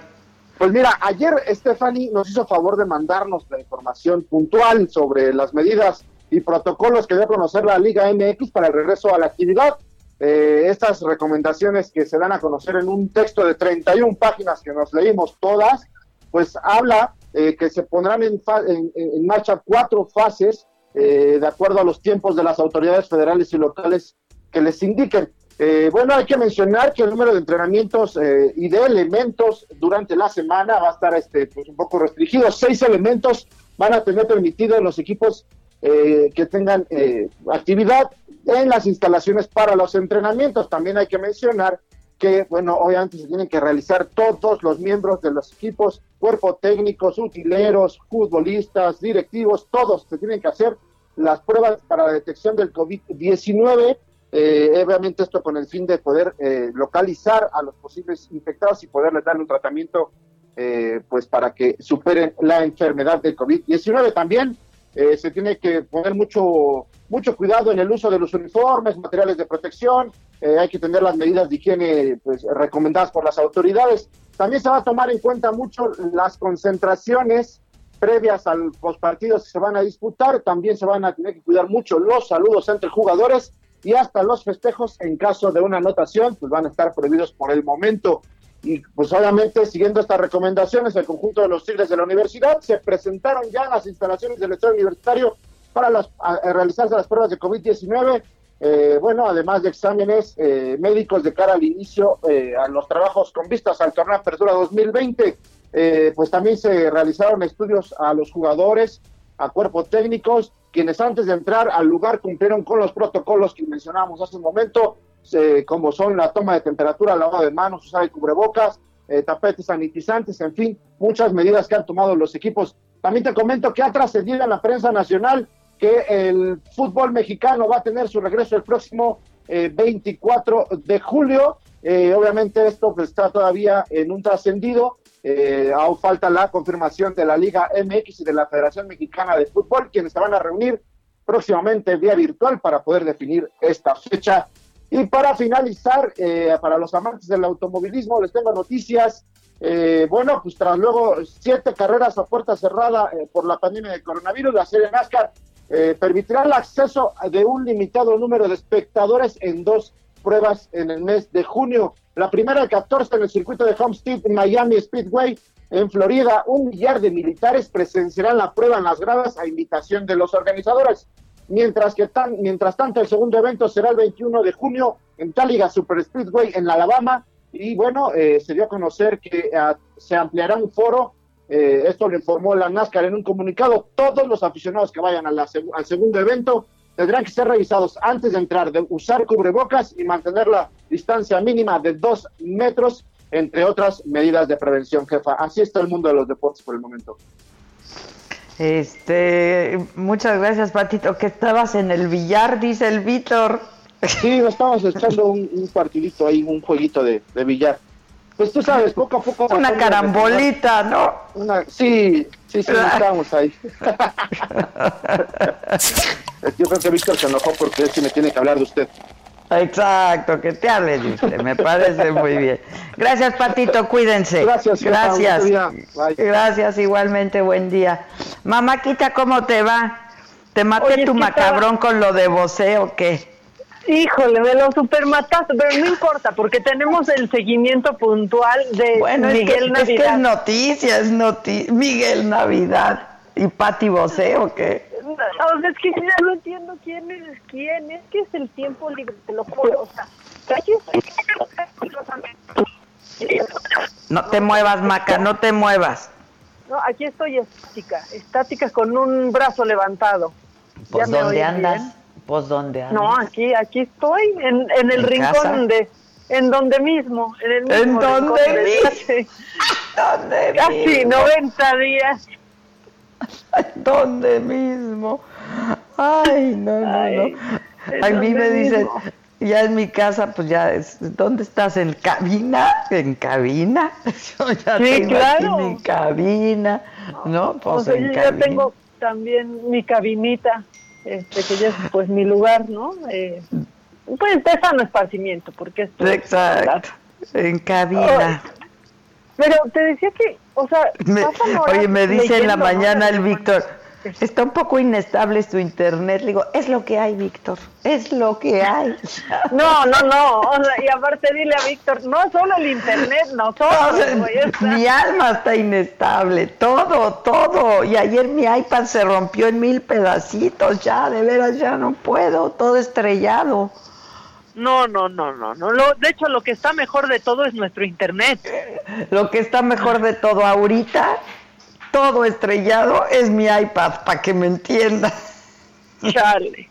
S10: Pues mira, ayer Stephanie nos hizo favor de mandarnos la información puntual sobre las medidas y protocolos que debe conocer la Liga MX para el regreso a la actividad. Eh, estas recomendaciones que se dan a conocer en un texto de 31 páginas que nos leímos todas, pues habla eh, que se pondrán en, marcha cuatro fases eh, de acuerdo a los tiempos de las autoridades federales y locales que les indiquen. Eh, bueno, hay que mencionar que el número de entrenamientos eh, y de elementos durante la semana va a estar este, pues, un poco restringido. Seis elementos van a tener permitido los equipos eh, que tengan eh, actividad en las instalaciones para los entrenamientos. También hay que mencionar que, bueno, obviamente se tienen que realizar todos los miembros de los equipos, cuerpo técnicos, utileros, futbolistas, directivos, todos se tienen que hacer las pruebas para la detección del COVID-19. Eh, obviamente esto con el fin de poder eh, localizar a los posibles infectados y poderles darle un tratamiento eh, pues para que superen la enfermedad del COVID-19 también. eh, se tiene que poner mucho, mucho cuidado en el uso de los uniformes, materiales de protección, eh, hay que tener las medidas de higiene pues, recomendadas por las autoridades. También se va a tomar en cuenta mucho las concentraciones previas a los partidos que se van a disputar. También se van a tener que cuidar mucho los saludos entre jugadores y hasta los festejos en caso de una anotación, pues van a estar prohibidos por el momento. Y pues obviamente siguiendo estas recomendaciones, el conjunto de los Tigres de la universidad se presentaron ya en las instalaciones del Estado Universitario para las, a- a realizarse las pruebas de COVID-19. Eh, bueno, además de exámenes eh, médicos de cara al inicio eh, a los trabajos con vistas al torneo Apertura 2020, eh, pues también se realizaron estudios a los jugadores, a cuerpos técnicos, quienes antes de entrar al lugar cumplieron con los protocolos que mencionábamos hace un momento, eh, como son la toma de temperatura, lavado de manos, usar el cubrebocas, eh, tapetes sanitizantes, en fin, muchas medidas que han tomado los equipos. También te comento que ha trascendido en la prensa nacional que el fútbol mexicano va a tener su regreso el próximo eh, 24 de julio. Eh, obviamente esto pues, está todavía en un trascendido. Eh, aún falta la confirmación de la Liga MX y de la Federación Mexicana de Fútbol, quienes se van a reunir próximamente vía virtual para poder definir esta fecha. Y para finalizar, eh, para los amantes del automovilismo, les tengo noticias. Eh, bueno, pues tras luego siete carreras a puerta cerrada eh, por la pandemia de coronavirus, la serie NASCAR eh, permitirá el acceso de un limitado número de espectadores en dos pruebas en el mes de junio. La primera, el 14, en el circuito de Homestead, Miami Speedway, en Florida. Un millar de militares presenciarán la prueba en las gradas a invitación de los organizadores. Mientras, que tan, mientras tanto, el segundo evento será el 21 de junio en Taliga Super Speedway en Alabama. Y bueno, eh, se dio a conocer que ah, se ampliará un foro. eh, esto lo informó la NASCAR en un comunicado. Todos los aficionados que vayan al segundo evento tendrán que ser revisados antes de entrar, de usar cubrebocas y mantener la distancia mínima de dos metros, entre otras medidas de prevención, jefa. Así está el mundo de los deportes por el momento.
S3: Este, muchas gracias, Patito. Que estabas en el billar, dice el Víctor.
S10: Sí, estamos echando un, un partidito ahí, un jueguito de, de billar. Pues tú sabes, [LAUGHS] poco a poco...
S3: Una carambolita, ¿no?
S10: Una, sí, sí, sí, estamos ahí. [LAUGHS] Yo creo que Víctor se enojó porque es que me tiene que hablar de usted.
S3: Exacto, que te hable de usted, me parece muy bien. Gracias, Patito, cuídense.
S10: Gracias,
S3: Gracias.
S10: buen día. Bye.
S3: Gracias, igualmente, buen día. Mamáquita, ¿cómo te va? ¿Te maté
S11: Oye,
S3: tu macabrón con lo de vocé o qué?
S11: Híjole, me lo supermataste, pero no importa, porque tenemos el seguimiento puntual de
S3: Bueno, es que,
S11: Miguel
S3: es que es
S11: Navidad.
S3: noticia, es noti Miguel Navidad y Pati Vocé o qué?
S11: O sea, es que ya no entiendo quién es quién, es que es el tiempo libre, te lo juro. O sea.
S3: No te muevas, Maca, no te muevas.
S11: No, aquí estoy estática, estática con un brazo levantado.
S3: Pues
S11: ¿Ya me
S3: ¿dónde andas?
S11: bien?
S3: Pues ¿dónde andas?
S11: No, aquí, aquí estoy, en, en el
S3: ¿En
S11: rincón
S3: casa?
S11: de, en donde mismo, en el
S3: ¿En
S11: mismo?
S3: ¿Dónde [LAUGHS] [LAUGHS]
S11: Casi
S3: mismo?
S11: 90 días. [LAUGHS]
S3: ¿Dónde mismo? Ay, no, no, no. A mí me dicen, ya en mi casa, pues ya, es, ¿dónde estás? ¿En cabina? ¿En cabina? Yo ya
S11: Sí,
S3: tengo
S11: claro.
S3: aquí mi cabina, ¿no? Pues
S11: sea,
S3: en
S11: yo ya tengo también mi cabinita, este, que ya es pues mi lugar, ¿no? Eh, pues de sano esparcimiento, porque esto es
S3: Exacto, en cabina.
S11: Pero te decía que, o sea,
S3: Me- oye, me dice en la mañana el Víctor, está un poco inestable tu internet. Le digo, es lo que hay, Víctor, es lo que hay. [LAUGHS]
S11: No, no, no. O sea, y aparte dile a Víctor, no solo el internet, nosotros, [LAUGHS] güey. o sea,
S3: mi alma está inestable, todo, todo. Y ayer mi iPad se rompió en mil pedacitos, ya, de veras, ya no puedo, todo estrellado.
S11: No, no, no, no, no. Lo, de hecho, lo que está mejor de todo es nuestro internet. [LAUGHS]
S3: Lo que está mejor de todo ahorita, todo estrellado, es mi iPad, para que me entienda.
S11: Chale.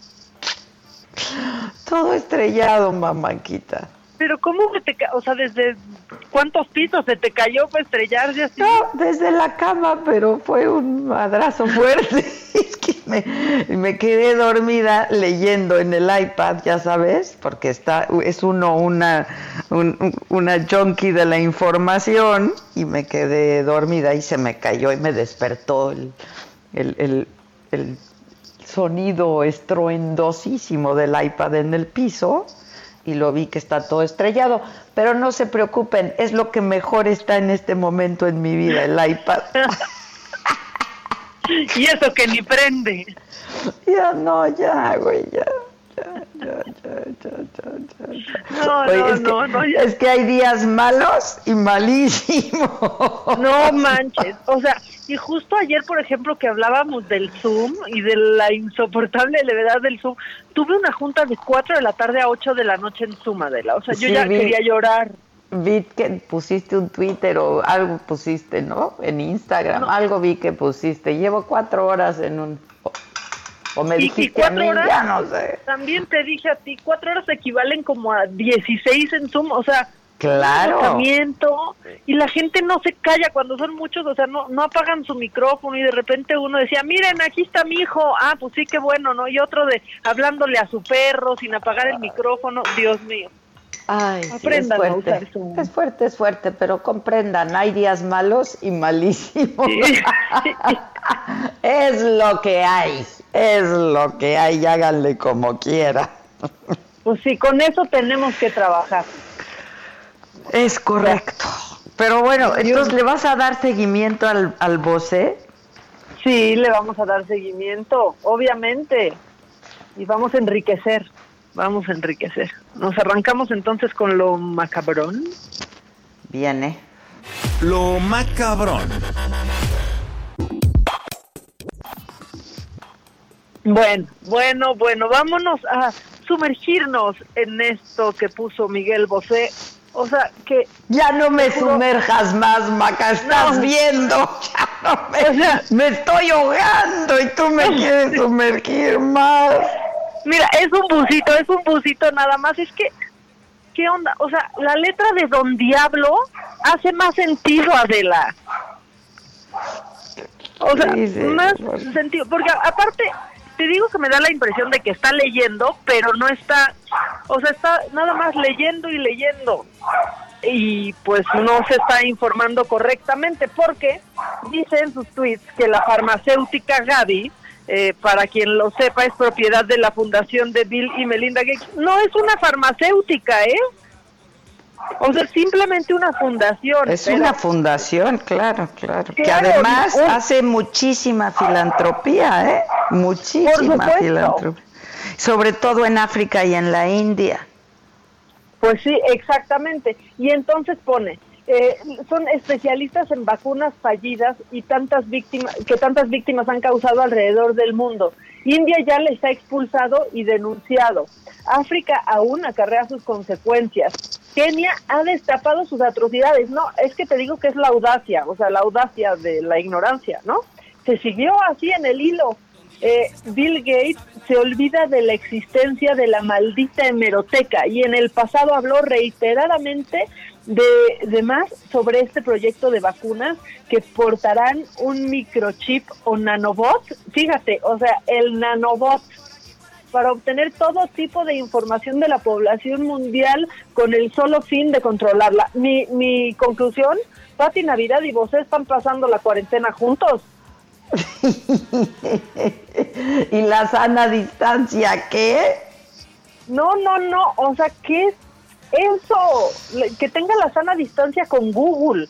S3: Todo estrellado, mamanquita.
S11: Pero ¿cómo que te, o sea, desde cuántos pisos se te cayó para estrellarse así?
S3: No, desde la cama, pero fue un madrazo fuerte. [LAUGHS] es que me, me quedé dormida leyendo en el iPad, ya sabes, porque está, es uno una, un- un- una junkie de la información y me quedé dormida y se me cayó y me despertó el, el- el sonido estruendosísimo del iPad en el piso y lo vi que está todo estrellado. Pero no se preocupen, es lo que mejor está en este momento en mi vida, el iPad. [LAUGHS]
S11: Y eso que ni prende.
S3: ya no, ya, güey, ya.
S11: No,
S3: Oye,
S11: no,
S3: es,
S11: no,
S3: que,
S11: no, ya.
S3: es que hay días malos y malísimos.
S11: No manches. O sea, y justo ayer, por ejemplo, que hablábamos del Zoom y de la insoportable levedad del Zoom, tuve una junta de 4 de la tarde a 8 de la noche en Zoom, Adela. O sea, yo
S3: Sí,
S11: ya
S3: vi.
S11: quería llorar.
S3: Vi que pusiste un Twitter o algo pusiste, ¿no? En Instagram, algo vi que pusiste. Llevo cuatro horas en un... O, me
S11: Y- y
S3: dijiste a
S11: cuatro
S3: mí,
S11: horas,
S3: ya no sé.
S11: También te dije a ti, 4 horas equivalen como a 16 en Zoom. O sea,
S3: Claro.
S11: y la gente no se calla cuando son muchos, o sea, no, no apagan su micrófono y de repente uno decía, miren, aquí está mi hijo, ah, pues sí, qué bueno, ¿no? Y otro de hablándole a su perro sin apagar el micrófono, Dios mío.
S3: Ay, sí, es fuerte. Es fuerte, es fuerte, pero comprendan, hay días malos y malísimos. [LAUGHS] es lo que hay, es lo que hay, y háganle como quiera.
S11: Pues sí, con eso tenemos que trabajar.
S3: Es correcto. Pero bueno, entonces le vas a dar seguimiento al, al.
S11: Sí, le vamos a dar seguimiento, obviamente, y vamos a enriquecer, vamos a enriquecer. Nos arrancamos entonces con lo macabrón.
S3: Viene.
S2: Lo macabrón.
S11: Bueno, bueno, bueno, vámonos a sumergirnos en esto que puso Miguel Bosé. O sea, que...
S3: Ya no me
S11: juro-
S3: sumerjas más, Maca, estás
S11: No.
S3: viendo. [LAUGHS] Ya no me,
S11: O sea-
S3: me estoy ahogando y tú me [LAUGHS] quieres sumergir más.
S11: Mira, es un busito, es un busito nada más. Es que, ¿qué onda? O sea, la letra de Don Diablo hace más sentido, Adela. O sea,
S3: Sí, sí,
S11: más sentido. Porque aparte, te digo que me da la impresión de que está leyendo, pero no está, o sea, está nada más leyendo y leyendo. Y pues no se está informando correctamente porque dice en sus tweets que la farmacéutica Gavi, eh, para quien lo sepa, es propiedad de la fundación de Bill y Melinda Gates. No es una farmacéutica, ¿eh? O sea, simplemente una fundación.
S3: Es una fundación, claro, claro. Que además
S11: un-
S3: hace muchísima filantropía, ¿eh? Muchísima filantropía. Sobre todo en África y en la India.
S11: Pues sí, exactamente. Y entonces pone, eh, son especialistas en vacunas fallidas y tantas víctimas que tantas víctimas han causado alrededor del mundo. India ya les ha expulsado y denunciado. África aún acarrea sus consecuencias. Kenia ha destapado sus atrocidades. No, es que te digo que es la audacia, o sea, la audacia de la ignorancia, ¿no? Se siguió así en el hilo. Eh, Bill Gates se olvida de la existencia de la maldita hemeroteca y en el pasado habló reiteradamente de, de más sobre este proyecto de vacunas que portarán un microchip o nanobot. Fíjate, o sea, el nanobot para obtener todo tipo de información de la población mundial con el solo fin de controlarla. Mi, mi conclusión, Pati Navidad y vos están pasando la cuarentena juntos. [LAUGHS]
S3: ¿Y la sana distancia qué?
S11: No, no, no, o sea, ¿qué eso? Que tenga la sana distancia con Google.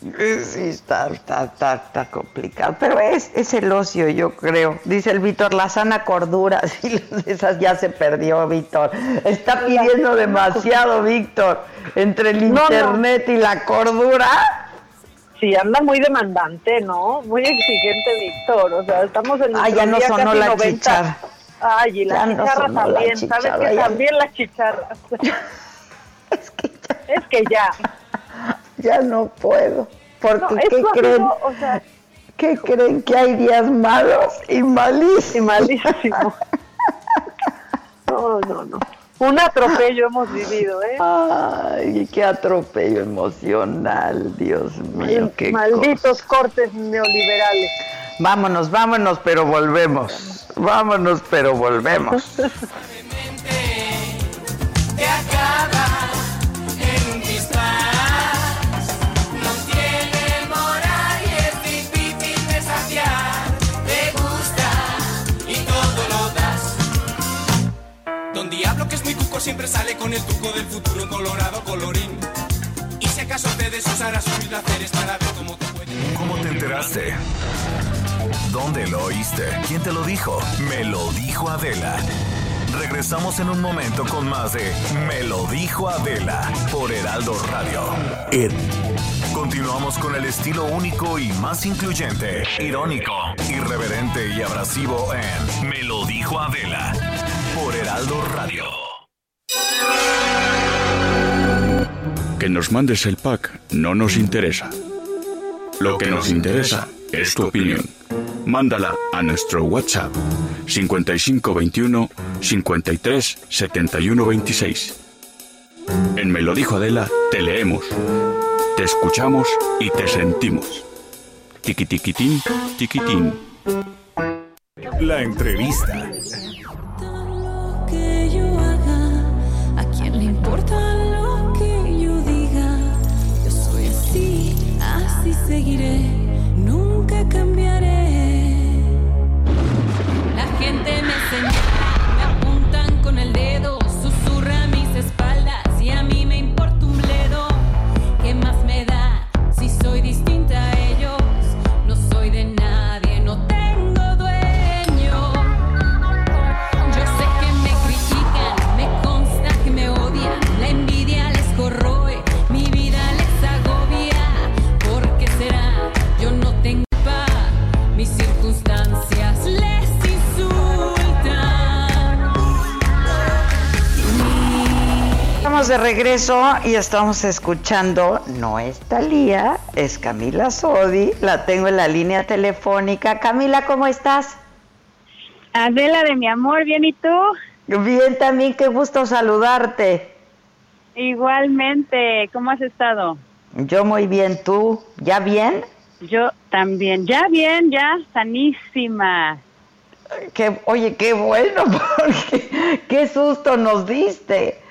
S3: Sí, está, está, está, está complicado, pero es, es el ocio, yo creo. Dice el Víctor, la sana cordura, [LAUGHS] sí, esas ya se perdió, Víctor. Está pidiendo demasiado, Víctor, entre el internet y la cordura.
S11: Sí, anda muy demandante, ¿no? Muy exigente, Víctor. O sea, estamos en
S3: Ah, ya no sonó la chicharra.
S11: Ay, y la chicharra también, ¿sabes que También la chicharra. [LAUGHS] es que ya. Es que ya
S3: ya no puedo. Porque, ¿qué creen? o sea, ¿Qué creen? Que hay días malos y malísimos. Y
S11: malísimos. [LAUGHS] no, no, no. Un atropello hemos vivido, ¿eh?
S3: Ay, qué atropello emocional, Dios mío. Qué
S11: Malditos cortes neoliberales.
S3: Vámonos, vámonos, pero volvemos. Vámonos, pero volvemos.
S12: siempre sale con el truco del futuro colorado colorín. Y si acaso te desusarás sus placeres para ver cómo te puede.
S2: ¿Cómo te enteraste? ¿Dónde lo oíste? ¿Quién te lo dijo? Me lo dijo Adela. Regresamos en un momento con más de Me lo dijo Adela por Heraldo Radio. Continuamos con el estilo único y más incluyente, irónico, irreverente y abrasivo en Me lo dijo Adela por Heraldo Radio.
S13: Que nos mandes el pack no nos interesa. Lo que nos interesa es tu opinión. Mándala a nuestro WhatsApp 5521 53 71 26. En Me lo dijo Adela, te leemos, te escuchamos y te sentimos. Tiquitiquitín, tiquitín.
S2: La entrevista.
S14: seguiré,
S3: Estamos de regreso y estamos escuchando, no es Talía, es Camila Sodi, la tengo en la línea telefónica. Camila, ¿cómo estás?
S15: Adela de mi amor, ¿bien y tú?
S3: Bien, también, qué gusto saludarte.
S15: Igualmente, ¿cómo has estado?
S3: Yo muy bien, ¿tú? ¿Ya bien?
S15: Yo también, ya bien, ya sanísima.
S3: Qué, oye, qué bueno, [LAUGHS] porque qué susto nos diste.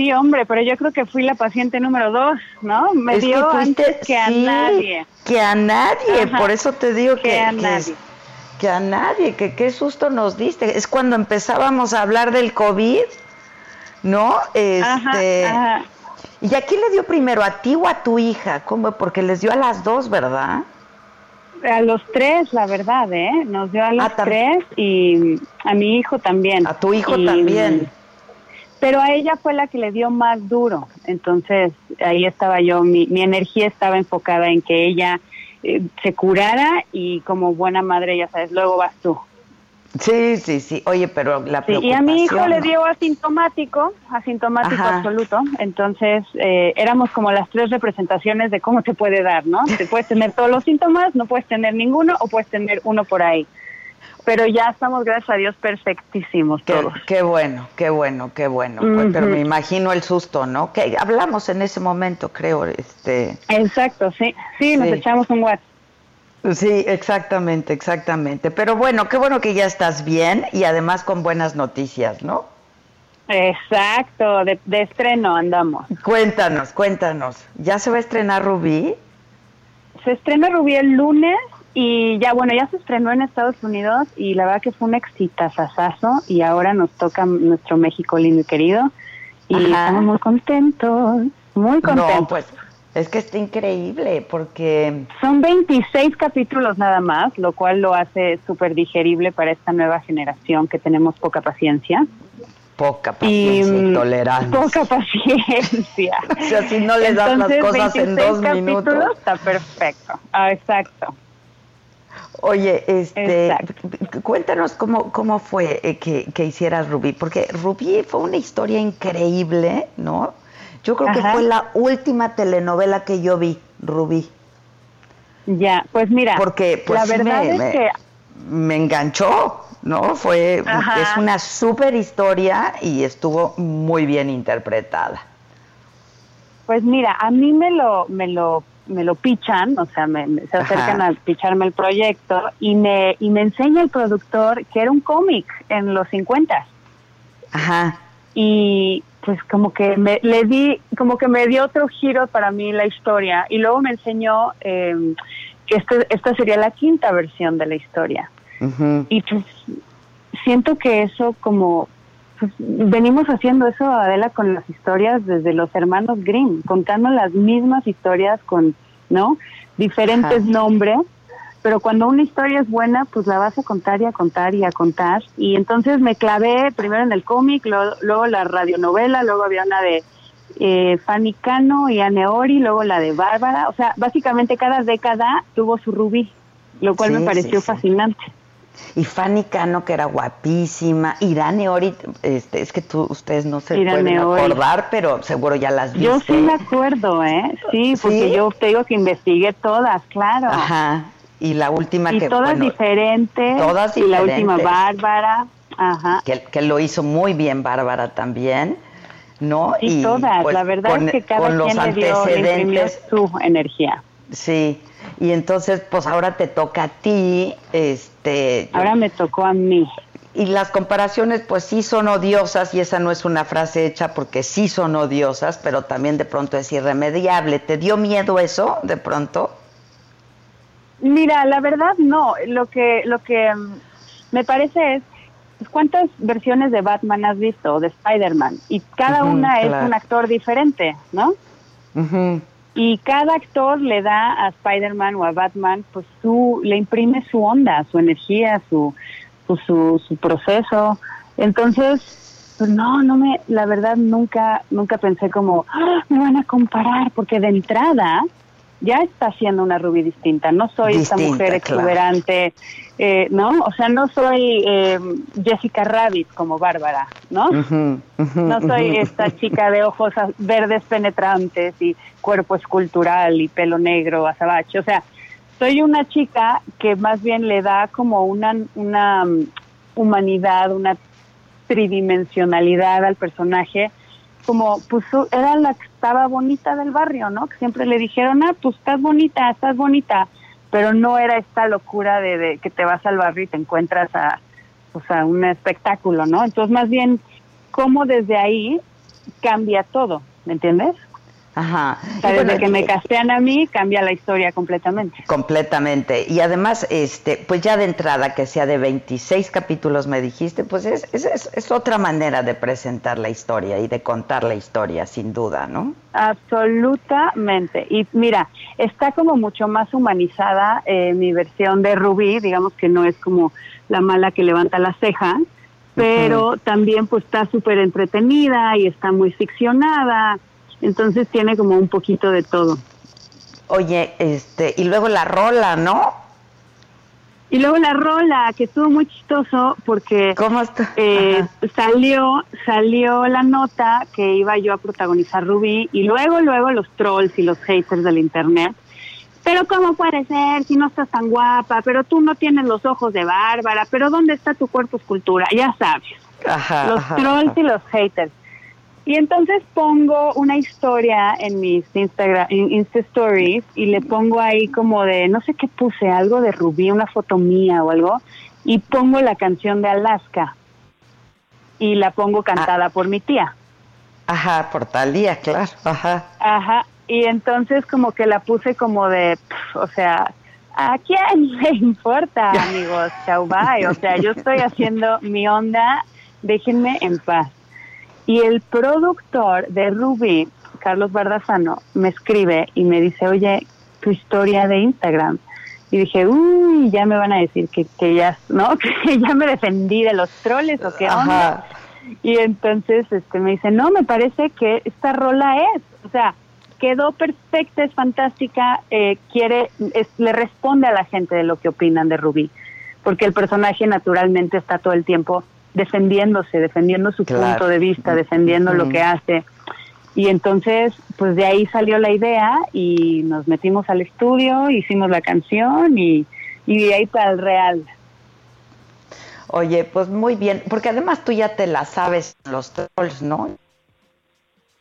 S15: Sí, hombre, pero yo creo que fui la paciente número dos, ¿no? Me
S3: Es que
S15: dio
S3: fuiste-
S15: antes que a
S3: sí,
S15: nadie.
S3: Que a nadie,
S15: Ajá,
S3: por eso te digo que,
S15: que a
S3: que
S15: nadie.
S3: que a nadie, que qué susto nos diste. Es cuando empezábamos a hablar del COVID, ¿no? Este,
S15: ajá.
S3: ¿Y a quién le dio primero, a ti o a tu hija? ¿Cómo? Porque les dio a las dos, ¿verdad?
S15: A los tres, la verdad, ¿eh? Nos dio a los
S3: Ah, tam-
S15: tres y a mi hijo también.
S3: A tu hijo
S15: Y-
S3: también.
S15: Pero a ella fue la que le dio más duro. Entonces, ahí estaba yo, mi, mi energía estaba enfocada en que ella eh, se curara y como buena madre, ya sabes, luego vas tú.
S3: Sí, sí, sí. Oye, pero la
S15: Sí, y a mi hijo
S3: preocupación,
S15: le dio asintomático, asintomático
S3: Ajá.
S15: absoluto. Entonces, eh, éramos como las tres representaciones de cómo te puede dar, ¿no? Te puedes tener todos los síntomas, no puedes tener ninguno o puedes tener uno por ahí. Pero ya estamos, gracias a Dios, perfectísimos
S3: Qué,
S15: todos.
S3: qué bueno, qué bueno, qué bueno. Pues, Pero me imagino el susto, ¿no? Que hablamos en ese momento, creo, este.
S15: Exacto, sí. Sí, nos
S3: Sí.
S15: echamos un WhatsApp.
S3: Sí, exactamente, exactamente. Pero bueno, qué bueno que ya estás bien y además con buenas noticias, ¿no?
S15: Exacto, de, de estreno andamos.
S3: Cuéntanos, cuéntanos. ¿Ya se va a estrenar Rubí?
S15: Se estrena Rubí el lunes y ya, bueno, ya se estrenó en Estados Unidos y la verdad que fue un exitazazazo y ahora nos toca nuestro México lindo y querido y
S3: Ajá.
S15: estamos muy contentos, muy contentos.
S3: No, pues es que está increíble porque
S15: Son 26 capítulos nada más, lo cual lo hace súper digerible para esta nueva generación que tenemos poca paciencia.
S3: poca paciencia y,
S15: mm,
S3: tolerancia.
S15: Poca paciencia. [LAUGHS]
S3: O sea, si no le das las cosas en
S15: 26
S3: dos
S15: capítulos,
S3: minutos.
S15: Está perfecto. Ah, exacto.
S3: Oye, este, cuéntanos cómo, cómo fue eh, que, que hicieras Rubí, porque Rubí fue una historia increíble, ¿no? Yo creo que fue la última telenovela que yo vi, Rubí.
S15: Ya, pues mira,
S3: Porque pues,
S15: la verdad
S3: me,
S15: es
S3: me-
S15: que
S3: me enganchó, ¿no? Fue,
S15: Ajá.
S3: es una súper historia y estuvo muy bien interpretada.
S15: Pues mira, a mí me lo, me lo, me lo pichan, o sea, me, me- se
S3: Ajá.
S15: acercan a picharme el proyecto y me, y me enseña el productor que era un cómic en los 50.
S3: Ajá.
S15: Y pues como que me, le di, como que me dio otro giro para mí la historia y luego me enseñó eh, que este, esta sería la quinta versión de la historia. Y pues siento que eso como pues, venimos haciendo eso Adela con las historias desde los hermanos Grimm, contando las mismas historias con, ¿no? diferentes
S3: Ajá.
S15: nombres, pero cuando una historia es buena, pues la vas a contar y a contar y a contar. Y entonces me clavé primero en el cómic, luego, luego la radionovela, luego había una de eh, Fanny Cano y Anne Ori, luego la de Bárbara. O sea, básicamente cada década tuvo su rubí, lo cual
S3: Sí,
S15: me pareció
S3: sí, sí.
S15: fascinante.
S3: Y Fanny Cano, que era guapísima. Irane Ori, este, es que tú, ustedes no se
S15: Irane
S3: pueden
S15: Ori.
S3: acordar, pero seguro ya las viste.
S15: Yo sí me acuerdo, ¿eh? Sí, porque
S3: ¿Sí?
S15: yo te digo que investigué todas, claro.
S3: Ajá. Y la última
S15: y
S3: que,
S15: todas
S3: bueno,
S15: diferentes.
S3: todas
S15: Y la última
S3: diferentes.
S15: Bárbara. Ajá.
S3: que, que lo hizo muy bien Bárbara también, ¿no?
S15: Y, todas.
S3: pues,
S15: la verdad
S3: con-
S15: es que cada quien le dio, le imprimió su energía.
S3: sí. Y entonces, pues ahora te toca a ti, este.
S15: Ahora me tocó a mí.
S3: Y las comparaciones, pues sí son odiosas, y esa no es una frase hecha porque sí son odiosas, pero también de pronto es irremediable. ¿Te dio miedo eso de pronto?
S15: Mira, la verdad no. Lo que, lo que mm, me parece es cuántas versiones de Batman has visto o de Spider-Man y cada una
S3: claro.
S15: es un actor diferente, ¿no?
S3: Ujú.
S15: Y cada actor le da a Spider-Man o a Batman, pues su, le imprime su onda, su energía, su, pues, su, su proceso. Entonces, pues no, no me, la verdad nunca, nunca pensé como, "Ah, me van a comparar, porque de entrada ya está siendo una Ruby distinta. No soy esta mujer
S3: claro.
S15: exuberante, eh, ¿no? O sea, no soy eh, Jessica Rabbit como Bárbara, ¿no? No soy esta chica de ojos verdes penetrantes y cuerpo escultural y pelo negro azabache. O sea, soy una chica que más bien le da como una, una mm, humanidad, una tridimensionalidad al personaje, como pues era la que estaba bonita del barrio, ¿no? Que siempre le dijeron, ah, pues estás bonita, estás bonita, pero no era esta locura de, de que te vas al barrio y te encuentras a, pues, a un espectáculo, ¿no? Entonces, más bien, cómo desde ahí cambia todo, ¿me entiendes?
S3: Ajá.
S15: O sea,
S3: Y
S15: desde
S3: bueno,
S15: que me castean a mí, cambia la historia completamente.
S3: Completamente. Y además, este, pues ya de entrada, que sea de 26 capítulos, me dijiste, pues es, es, es- es otra manera de presentar la historia y de contar la historia, sin duda, ¿no?
S15: Absolutamente. Y mira, está como mucho más humanizada eh, mi versión de Rubí, digamos que no es como la mala que levanta la ceja, pero también pues está súper entretenida y está muy ficcionada, entonces tiene como un poquito de todo.
S3: Oye, este, y luego la rola, ¿no?
S15: Y luego la rola, que estuvo muy chistoso porque eh, salió, salió la nota que iba yo a protagonizar Rubí y luego, luego los trolls y los haters del internet. Pero ¿cómo puede ser si no estás tan guapa? Pero tú no tienes los ojos de Bárbara, pero ¿dónde está tu cuerpo escultura? Ya sabes,
S3: Ajá,
S15: los
S3: ajá,
S15: trolls
S3: ajá.
S15: y los haters. Y entonces pongo una historia en mis Instagram, en Insta Stories y le pongo ahí como de, no sé qué puse, algo de Rubí, una foto mía o algo, y pongo la canción de Alaska y la pongo cantada por mi tía.
S3: Ajá, por tal día, claro. Ajá.
S15: Ajá. Y entonces como que la puse como de, o sea, ¿a quién le importa, [LAUGHS] amigos? Chau, bye. O sea, yo estoy haciendo mi onda, déjenme en paz. Y el productor de Ruby, Carlos Bardazano, me escribe y me dice, oye, tu historia de Instagram. Y dije, uy, ya me van a decir que, que ya, ¿no? [LAUGHS] Que ya me defendí de los troles o qué onda.
S3: Ajá.
S15: Y entonces este me dice, no, me parece que esta rola es, o sea, quedó perfecta, es fantástica, eh, quiere, es- le responde a la gente de lo que opinan de Rubí, porque el personaje naturalmente está todo el tiempo defendiéndose, defendiendo su
S3: Claro.
S15: punto de vista, defendiendo lo que hace. Y entonces, pues de ahí salió la idea y nos metimos al estudio, hicimos la canción y, y de ahí para el real.
S3: Oye, pues muy bien, porque además tú ya te la sabes los trolls, ¿no?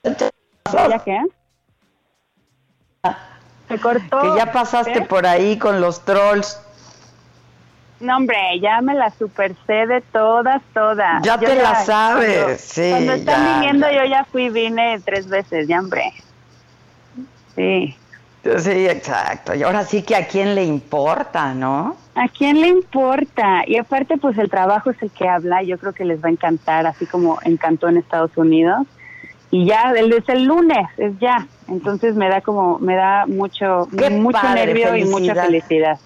S15: ¿Ya qué? Se cortó.
S3: Que ya pasaste
S15: ¿Eh?
S3: por ahí con los trolls.
S15: No, hombre, ya me la super sé de todas, todas.
S3: Ya te la sabes,
S15: cuando-
S3: sí,
S15: Cuando están
S3: ya,
S15: viniendo, yo ya fui vine tres veces, ya, hombre. Sí.
S3: Sí, exacto. Y ahora sí que a quién le importa, ¿no?
S15: ¿A quién le importa? Y aparte, pues el trabajo es el que habla. Yo creo que les va a encantar, así como encantó en Estados Unidos. Y ya, el- es el lunes, es ya. Entonces me da como, me da mucho,
S3: Qué
S15: mucho
S3: padre,
S15: nervio y mucha
S3: felicidad.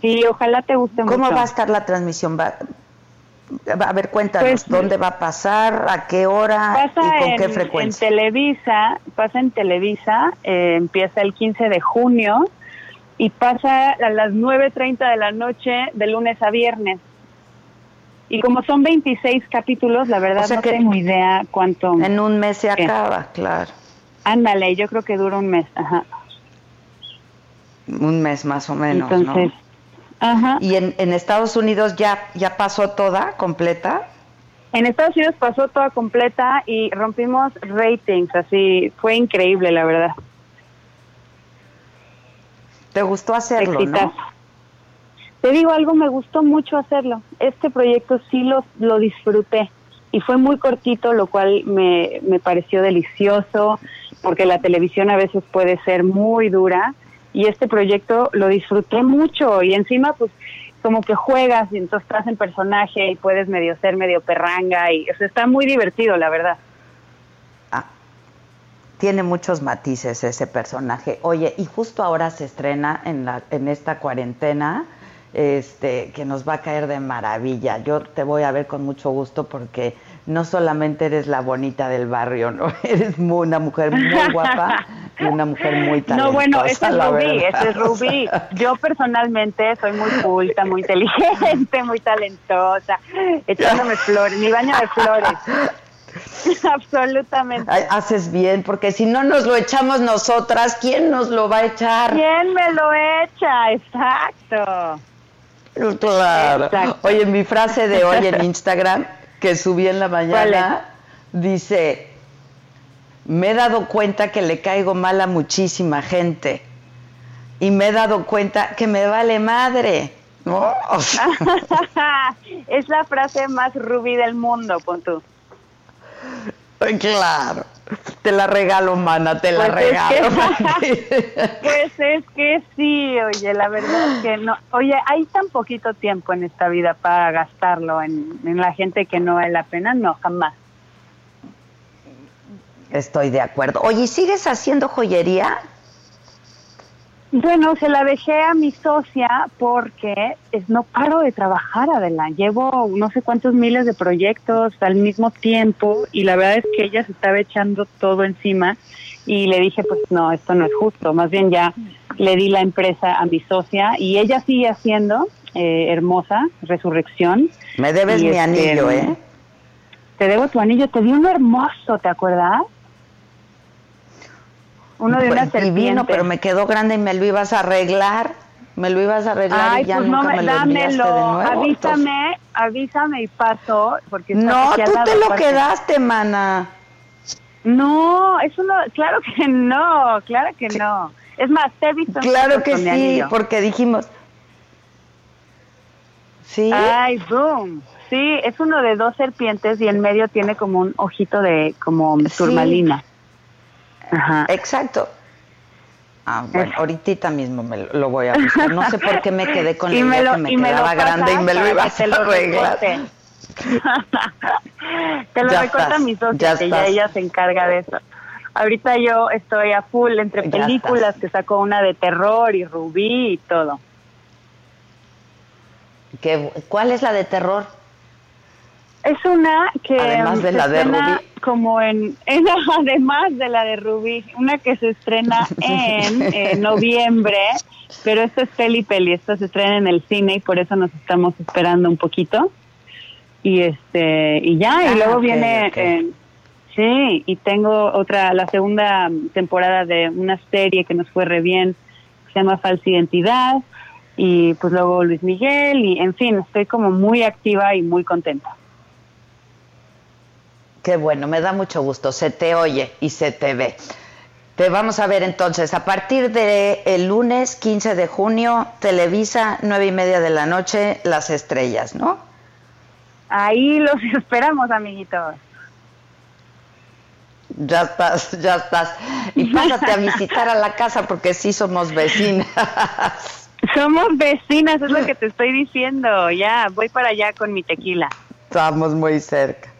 S15: Sí, ojalá te guste mucho.
S3: ¿Cómo va a estar la transmisión? Va- A ver, cuéntanos,
S15: Pues,
S3: ¿dónde va a pasar? ¿A qué hora?
S15: Pasa
S3: ¿Y con
S15: en,
S3: qué
S15: en
S3: frecuencia?
S15: Televisa, pasa en Televisa, eh, empieza el 15 de junio y pasa a las 9.30 de la noche de lunes a viernes. Y como son 26 capítulos, la verdad
S3: O sea
S15: no
S3: que
S15: tengo idea cuánto...
S3: En un mes se acaba, claro.
S15: Ándale, yo creo que dura un mes, ajá.
S3: Un mes más o menos,
S15: Entonces,
S3: ¿no?
S15: Ajá.
S3: ¿Y en, en Estados Unidos ya, ya pasó toda, completa?
S15: En Estados Unidos pasó toda completa y rompimos ratings, así, fue increíble, la verdad.
S3: ¿Te gustó hacerlo, no?
S15: Te digo algo, me gustó mucho hacerlo. Este proyecto sí lo, lo disfruté y fue muy cortito, lo cual me, me pareció delicioso, porque la televisión a veces puede ser muy dura y este proyecto lo disfruté mucho y encima pues como que juegas y entonces estás en personaje y puedes medio ser medio perranga y o está muy divertido, la verdad.
S3: Tiene muchos matices ese personaje. Oye, y justo ahora se estrena en, la, en esta cuarentena, este, que nos va a caer de maravilla. Yo te voy a ver con mucho gusto porque no solamente eres la bonita del barrio, ¿no? [LAUGHS] Eres muy- una mujer muy [LAUGHS] guapa y una mujer muy talentosa.
S15: No, bueno, ese es Rubí, ese es Rubí. Yo personalmente soy muy culta, muy inteligente, muy talentosa, echándome flores, mi baño de flores. [LAUGHS] Absolutamente.
S3: Haces bien, porque si no nos lo echamos nosotras, ¿quién nos lo va a echar?
S15: ¿Quién me lo echa? Exacto.
S3: Claro.
S15: Exacto.
S3: Oye, mi frase de hoy en Instagram, que subí en la mañana, dice, me he dado cuenta que le caigo mal a muchísima gente y me he dado cuenta que me vale madre. ¿no? O sea, [LAUGHS]
S15: es la frase más rubí del mundo, pon tú. [LAUGHS]
S3: claro. Te la regalo, mana, te la
S15: Pues es
S3: regalo. [LAUGHS]
S15: Pues es que sí, oye, la verdad es que no. Oye, hay tan poquito tiempo en esta vida para gastarlo en, en la gente que no vale la pena, no, jamás.
S3: Estoy de acuerdo. Oye, ¿y ¿sigues haciendo joyería?
S15: Bueno, se la dejé a mi socia porque es, no paro de trabajar, Adela. Llevo no sé cuántos miles de proyectos al mismo tiempo y la verdad es que ella se estaba echando todo encima y le dije, pues no, esto no es justo. Más bien ya le di la empresa a mi socia y ella sigue haciendo eh, hermosa resurrección.
S3: Me debes
S15: Y
S3: mi
S15: este,
S3: anillo, ¿eh?
S15: Te debo tu anillo, te di uno hermoso, ¿te acuerdas? Uno de
S3: Pues,
S15: una serpiente.
S3: divino, pero me quedó grande y me lo ibas a arreglar. Me lo ibas a arreglar
S15: Ay,
S3: y ya
S15: pues no
S3: nunca
S15: me,
S3: me, lo
S15: dámelo,
S3: de nuevo.
S15: avísame, avísame y paso, porque
S3: No, tú te lo quedaste, mana.
S15: No, es uno, claro que no, claro que no. Es más, te he visto.
S3: Claro que sí, porque dijimos. Sí.
S15: Ay, boom. Sí, es uno de dos serpientes y en medio tiene como un ojito de como turmalina.
S3: Ajá. Exacto. Ah, bueno, ahorita mismo me lo, voy a buscar. No sé por qué me quedé con [LAUGHS] la idea que me quedaba grande y me lo iba a arreglar. [LAUGHS]
S15: te lo recorta mi socia, que ya ella se encarga de eso. Ahorita yo estoy a full entre películas, que sacó una de terror y Rubí y todo.
S3: ¿Qué, ¿Cuál es la de terror?
S15: Es una que
S3: además de la de Rubí.
S15: como en, [LAUGHS] además de la de Rubí, una que se estrena [LAUGHS] en noviembre, pero esto es peli peli, esto se estrena en el cine y por eso nos estamos esperando un poquito. Y este y ya, y ah, luego viene eh, sí, y tengo otra la segunda temporada de una serie que nos fue re bien, se llama Falsa Identidad y pues luego Luis Miguel y en fin, estoy como muy activa y muy contenta.
S3: Qué bueno, me da mucho gusto. Se te oye y se te ve. Te vamos a ver entonces a partir del el lunes 15 de junio, Televisa, nueve y media de la noche, Las Estrellas, ¿no?
S15: Ahí los [LAUGHS] esperamos, amiguitos.
S3: Ya estás, ya estás. Y [LAUGHS] pásate a visitar a la casa porque sí somos vecinas.
S15: Somos vecinas, es lo que te estoy diciendo. Ya, voy para allá con mi tequila.
S3: Estamos muy cerca.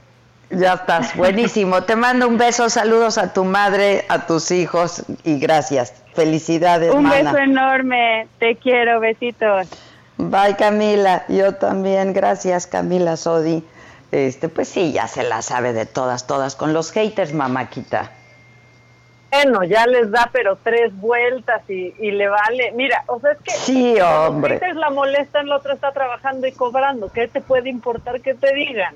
S3: Ya estás, buenísimo. Te mando un beso, saludos a tu madre, a tus hijos y gracias. Felicidades.
S15: Un beso enorme, te quiero, besitos.
S3: Bye Camila, yo también, gracias Camila Sodi. Este, pues sí, ya se la sabe de todas, todas, con los haters, mamáquita.
S11: Bueno, ya les da pero tres vueltas y, le vale. Mira, o sea, es que
S3: sí, hombre.
S11: los haters la molestan, el otro está trabajando y cobrando. ¿Qué te puede importar que te digan?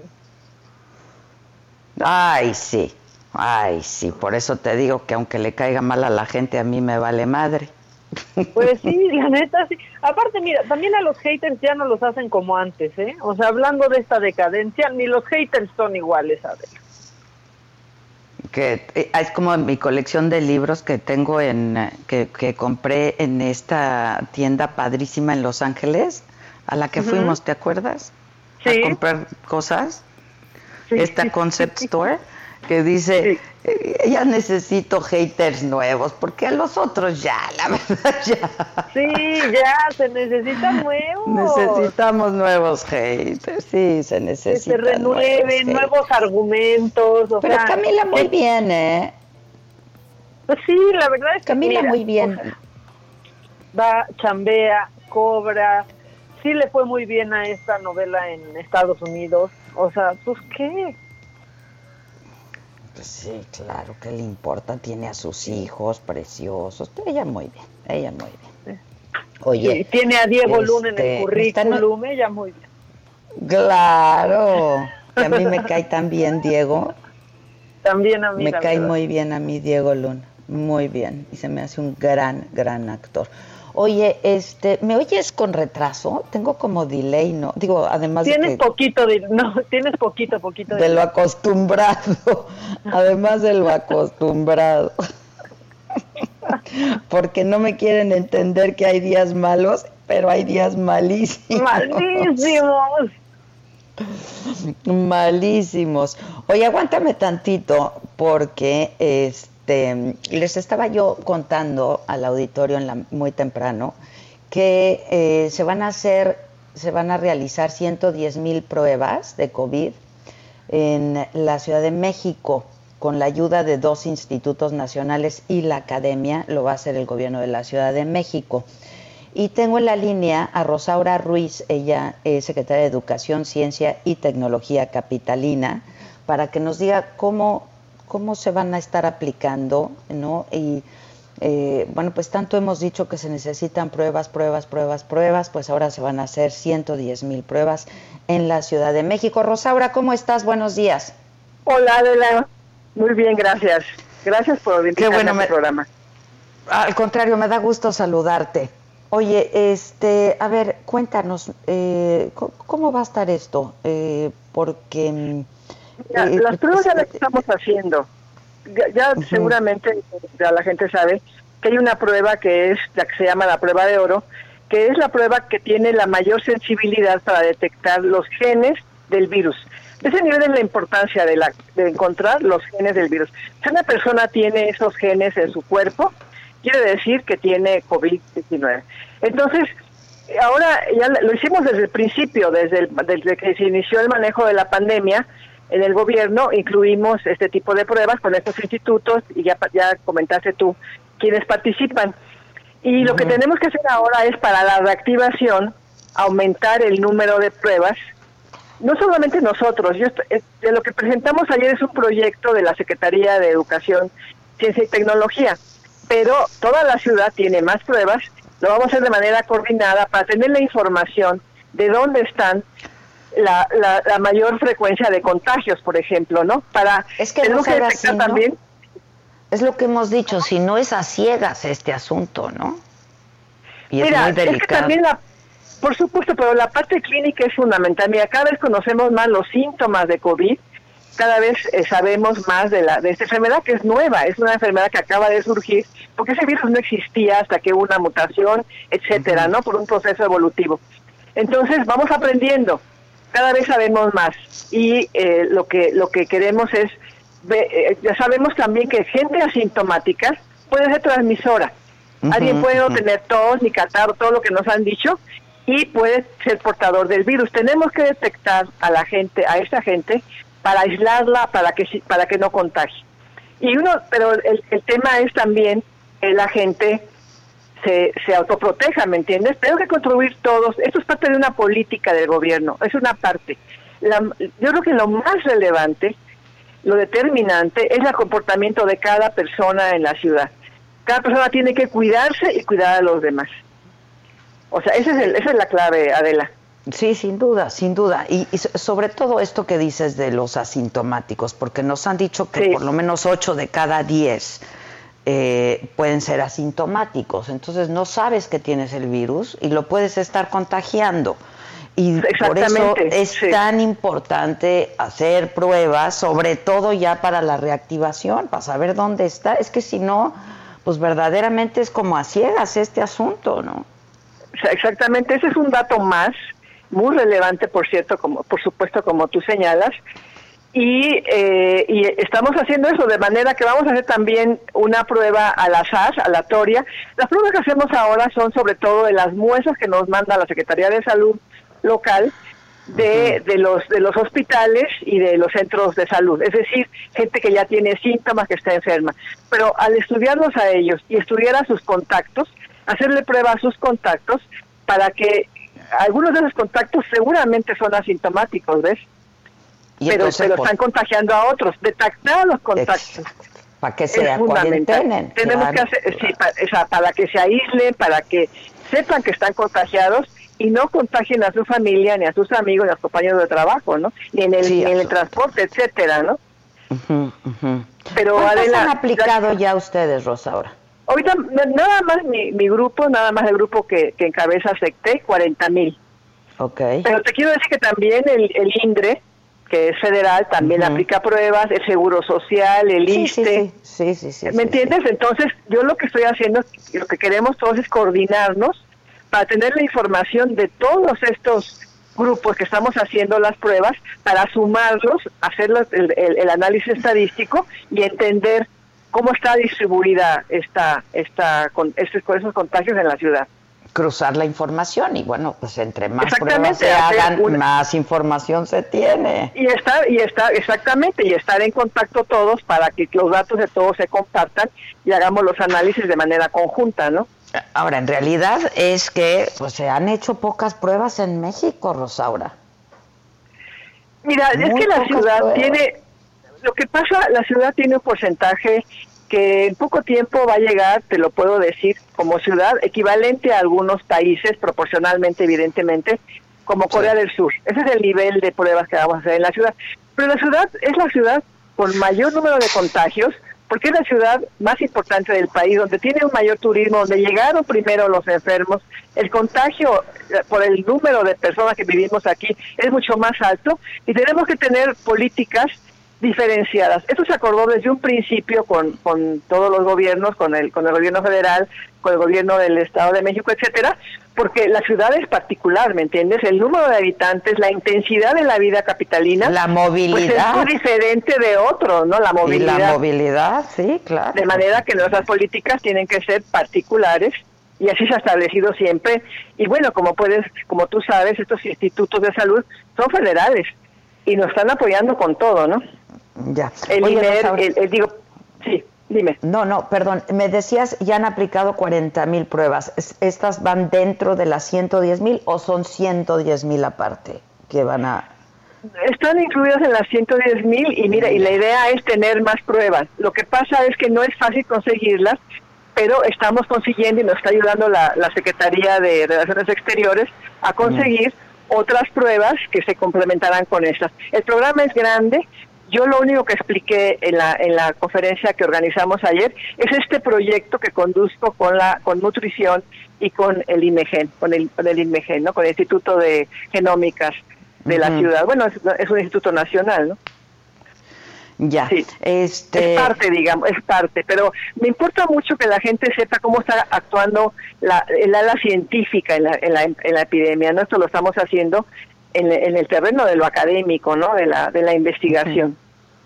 S3: Ay, sí, ay, sí, por eso te digo que aunque le caiga mal a la gente, a mí me vale madre.
S11: Pues sí, [LAUGHS] la neta sí. Aparte, mira, también a los haters ya no los hacen como antes, ¿eh? O sea, hablando de esta decadencia, ni los haters son iguales, a ver.
S3: Que eh, es como mi colección de libros que tengo en eh, que, que compré en esta tienda padrísima en Los Ángeles, a la que fuimos, ¿te acuerdas?
S11: Sí.
S3: A comprar cosas esta concept [LAUGHS] store que dice eh, ya necesito haters nuevos porque a los otros ya [LAUGHS] la verdad ya
S11: sí ya se necesitan nuevos.
S3: Necesitamos nuevos haters sí se necesitan
S11: que se renueven nuevos, argumentos
S3: pero Camila muy bien eh
S11: pues sí la verdad es que
S3: Camila muy bien.
S11: va chambea cobra. Sí le fue muy bien a esta novela en Estados Unidos o sea, ¿pues qué?
S3: Pues sí, claro, ¿qué le importa? Tiene a sus hijos preciosos. Ella muy bien, ella muy bien.
S11: Oye. tiene a Diego Luna en el este, currículum, ella muy bien.
S3: Claro, que a mí me cae tan bien Diego. [LAUGHS]
S11: También a mí.
S3: Me cae muy bien a mí Diego Luna, muy bien. Y se me hace un gran, gran actor. Oye, este, ¿me oyes con retraso? Tengo como delay, ¿no? Digo, además
S11: tienes poquito de, no, [LAUGHS] tienes poquito, poquito
S3: de, de lo acostumbrado, [LAUGHS] además de lo acostumbrado. [LAUGHS] Porque no me quieren entender que hay días malos, pero hay días malísimos.
S11: Malísimos.
S3: Malísimos. Oye, aguántame tantito, porque este este, les estaba yo contando al auditorio muy temprano que eh, se van a hacer, se van a realizar 110 mil pruebas de COVID en la Ciudad de México con la ayuda de dos institutos nacionales y la academia, lo va a hacer el gobierno de la Ciudad de México. Y tengo en la línea a Rosaura Ruiz, ella es secretaria de Educación, Ciencia y Tecnología Capitalina, para que nos diga cómo cómo se van a estar aplicando, ¿no? Y eh, bueno, pues tanto hemos dicho que se necesitan pruebas, pruebas, pruebas, pruebas, pues ahora se van a hacer 110 mil pruebas en la Ciudad de México. Rosaura, ¿cómo estás? Buenos días.
S16: Hola, Adela. Muy bien, gracias. Gracias por invitarme Qué bueno, programa.
S3: Al contrario, me da gusto saludarte. Oye, este, a ver, cuéntanos, eh, ¿cómo, va a estar esto? Eh, porque
S16: eh, las pruebas ya las estamos haciendo. ya, ya seguramente ya la gente sabe que hay una prueba que es la que se llama la prueba de oro, que es la prueba que tiene la mayor sensibilidad para detectar los genes del virus. Ese nivel es la importancia de, la, de encontrar los genes del virus. Si una persona tiene esos genes en su cuerpo, quiere decir que tiene COVID-19. Entonces, ahora ya lo hicimos desde el principio, desde, el, desde que se inició el manejo de la pandemia en el gobierno, incluimos este tipo de pruebas con estos institutos y ya, ya comentaste tú quienes participan. Y lo que tenemos que hacer ahora es para la reactivación aumentar el número de pruebas. No solamente nosotros, yo, de lo que presentamos ayer es un proyecto de la Secretaría de Educación, Ciencia y Tecnología, pero toda la ciudad tiene más pruebas, lo vamos a hacer de manera coordinada para tener la información de dónde están la, la, mayor frecuencia de contagios, por ejemplo, ¿no? Para
S3: es que, no que también es lo que hemos dicho, si no es a ciegas este asunto, ¿no?
S16: Y Mira, es, que también la, por supuesto, pero la parte clínica es fundamental. Mira, cada vez conocemos más los síntomas de COVID, cada vez eh, sabemos más de, la, de esta enfermedad que es nueva, es una enfermedad que acaba de surgir, porque ese virus no existía hasta que hubo una mutación, etcétera, ¿no? Por un proceso evolutivo. Entonces, vamos aprendiendo, cada vez sabemos más y eh, lo que lo que queremos es eh, ya sabemos también que gente asintomática puede ser transmisora. Alguien puede no tener tos ni catarro, todo lo que nos han dicho, y puede ser portador del virus. Tenemos que detectar a la gente, a esa gente, para aislarla, para que para que no contagie. Y uno, pero el, tema es también la gente se, se autoproteja, ¿me entiendes? Tengo que contribuir todos. Esto es parte de una política del gobierno, es una parte. yo creo que lo más relevante lo determinante es el comportamiento de cada persona en la ciudad. Cada persona tiene que cuidarse y cuidar a los demás. O sea, esa es, esa es la clave, Adela.
S3: Sí, sin duda, sin duda. Y, sobre todo esto que dices de los asintomáticos, porque nos han dicho que por lo menos 8 de cada 10 eh, pueden ser asintomáticos. Entonces no sabes que tienes el virus y lo puedes estar contagiando. Y por eso es tan importante hacer pruebas, sobre todo ya para la reactivación, para saber dónde está. Es que si no, pues verdaderamente es como a ciegas este asunto, ¿no?
S16: Exactamente, ese es un dato más, muy relevante, por cierto, como por supuesto, como tú señalas. Y, eh, y estamos haciendo eso de manera que vamos a hacer también una prueba al azar, aleatoria. Las pruebas que hacemos ahora son sobre todo de las muestras que nos manda la Secretaría de Salud local de, de, los de los hospitales y de los centros de salud, es decir, gente que ya tiene síntomas, que está enferma. Pero al estudiarlos a ellos y estudiar a sus contactos, hacerle prueba a sus contactos para que algunos de esos contactos seguramente son asintomáticos, ¿ves? Pero se lo están contagiando a otros. Detectar los contactos.
S3: Para que se cuarentenen.
S16: Tenemos que hacer, sí, para, para que se aíslen, para que sepan que están contagiados y no contagien a su familia, ni a sus amigos, ni a sus compañeros de trabajo, ¿no? Ni en el, en el transporte, etcétera, ¿no?
S3: Pero han aplicado ya ustedes, Rosa, ahora?
S16: Ahorita, nada más mi, mi grupo, nada más el grupo que, que encabeza SECTE, 40 mil.
S3: Ok.
S16: Pero te quiero decir que también el, el INDRE, que es federal, también aplica pruebas, el Seguro Social, el
S3: sí, Sí, sí, sí, sí
S16: ¿Me entiendes? Entonces, yo lo que estoy haciendo, lo que queremos todos es coordinarnos para tener la información de todos estos grupos que estamos haciendo las pruebas, para sumarlos, hacer el, análisis estadístico y entender cómo está distribuida esta, esta, con, estos, esos contagios en la ciudad
S3: cruzar la información y bueno, pues entre más pruebas se hagan, más información se tiene.
S16: Y estar, y estar, exactamente, y estar en contacto todos para que los datos de todos se compartan y hagamos los análisis de manera conjunta, ¿no?
S3: Ahora, en realidad es que pues, se han hecho pocas pruebas en México, Rosaura.
S16: Mira, es que la ciudad tiene, lo que pasa, la ciudad tiene un porcentaje que en poco tiempo va a llegar, te lo puedo decir, como ciudad equivalente a algunos países, proporcionalmente, evidentemente, como Corea del Sur. Ese es el nivel de pruebas que vamos a hacer en la ciudad. Pero la ciudad es la ciudad con mayor número de contagios, porque es la ciudad más importante del país, donde tiene un mayor turismo, donde llegaron primero los enfermos, el contagio eh, por el número de personas que vivimos aquí es mucho más alto y tenemos que tener políticas diferenciadas. Esto se acordó desde un principio con, con todos los gobiernos, con el, con el gobierno federal, con el gobierno del Estado de México, etcétera, porque las ciudades particular, ¿me entiendes? El número de habitantes, la intensidad de la vida capitalina,
S3: la movilidad,
S16: pues es muy diferente de otro, ¿no? La movilidad.
S3: la movilidad, sí, claro.
S16: De manera que nuestras políticas tienen que ser particulares y así se ha establecido siempre. Y bueno, como puedes, como tú sabes, estos institutos de salud son federales y nos están apoyando con todo, ¿no?
S3: Ya.
S16: El el, digo, sí, dime.
S3: No, no, perdón. Me decías, ya han aplicado 40 mil pruebas. ¿Estas van dentro de las 110 mil o son 110 mil aparte que van a...?
S16: Están incluidas en las 110 mil y mira, y la idea es tener más pruebas. Lo que pasa es que no es fácil conseguirlas, pero estamos consiguiendo y nos está ayudando la, la Secretaría de Relaciones Exteriores a conseguir otras pruebas que se complementarán con estas. El programa es grande, yo lo único que expliqué en la, en la conferencia que organizamos ayer es este proyecto que conduzco con la con nutrición y con el IMEGEN, con el, con el IMEGEN, ¿no? con el Instituto de Genómicas de la ciudad. Bueno, es, un instituto nacional, ¿no?
S3: Ya,
S16: sí.
S3: este...
S16: es parte, digamos, es parte, pero me importa mucho que la gente sepa cómo está actuando la, el ala científica en la, en la, en la epidemia, ¿no? Esto lo estamos haciendo en, el terreno de lo académico, ¿no? De la, de la investigación.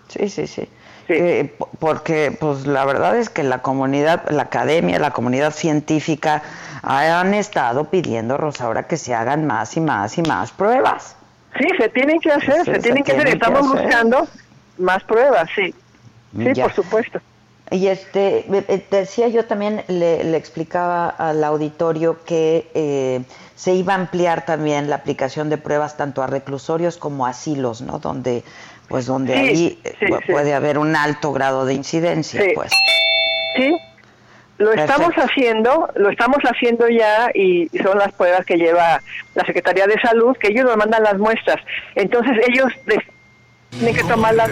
S3: Sí, sí, sí. Eh, porque pues la verdad es que la comunidad, la academia, la comunidad científica han estado pidiendo, Rosaura, que se hagan más y más y más pruebas.
S16: Sí, se tienen que hacer, se, tienen que hacer. Estamos buscando más pruebas, sí. Sí, por supuesto.
S3: Y este, eh, decía yo también, le, explicaba al auditorio que eh, se iba a ampliar también la aplicación de pruebas tanto a reclusorios como a asilos, ¿no? Donde, pues donde ahí eh, puede haber un alto grado de incidencia, pues.
S16: Sí, lo estamos haciendo, lo estamos haciendo ya y son las pruebas que lleva la Secretaría de Salud, que ellos nos mandan las muestras. Entonces ellos tienen que tomar las...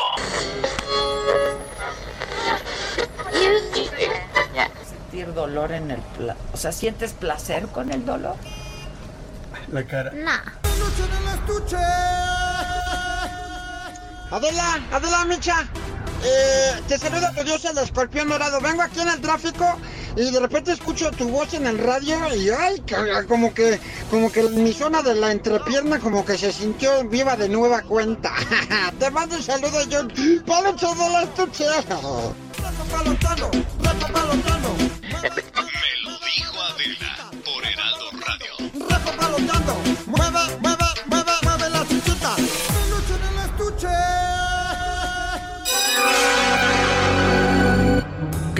S3: Sentir dolor en el... o sea, ¿sientes placer con el dolor?
S17: La cara.
S18: Nah.
S19: Adela, Adela Micha, eh, te saluda tu dios el escorpión dorado. Vengo aquí en el tráfico y de repente escucho tu voz en el radio y ay, como que, como que mi zona de la entrepierna como que se sintió viva de nueva cuenta. [LAUGHS] te mando un saludo, John. ¡Palo de la estuche!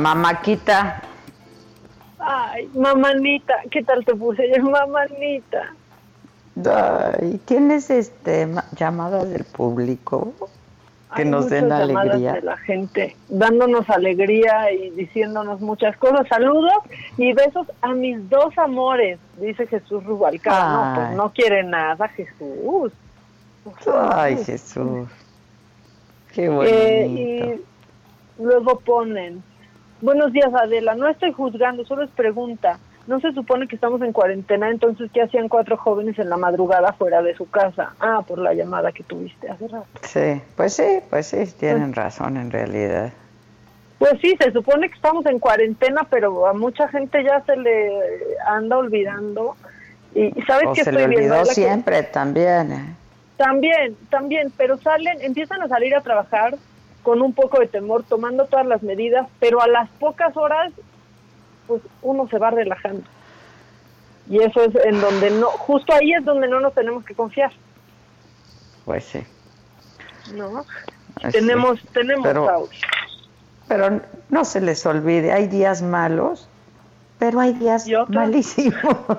S3: Mamáquita.
S11: Ay, mamanita, ¿qué tal te puse? Es [LAUGHS] mamanita.
S3: Ay, ¿tienes este llamada del público? que nos den alegría.
S11: De la gente dándonos alegría y diciéndonos muchas cosas. Saludos y besos a mis dos amores, dice Jesús Rubalcaba. No, pues no quiere nada, Jesús.
S3: Ay, Jesús. Qué bonito. Eh, y
S11: luego ponen, buenos días Adela, no estoy juzgando, solo es pregunta no se supone que estamos en cuarentena, entonces ¿qué hacían cuatro jóvenes en la madrugada fuera de su casa? Ah, por la llamada que tuviste hace rato.
S3: Sí, pues sí, pues sí, tienen razón en realidad.
S11: Pues sí, se supone que estamos en cuarentena, pero a mucha gente ya se le anda olvidando. Y, ¿sabes
S3: o
S11: qué
S3: se
S11: estoy
S3: le olvidó siempre también. ¿eh?
S11: También, también, pero salen, empiezan a salir a trabajar con un poco de temor, tomando todas las medidas, pero a las pocas horas pues uno se va relajando. Y eso es en donde no, justo ahí es donde no nos tenemos que confiar.
S3: Pues sí.
S11: ¿No? tenemos, tenemos
S3: pero, pero no se les olvide, hay días malos, pero hay días malísimos. [LAUGHS]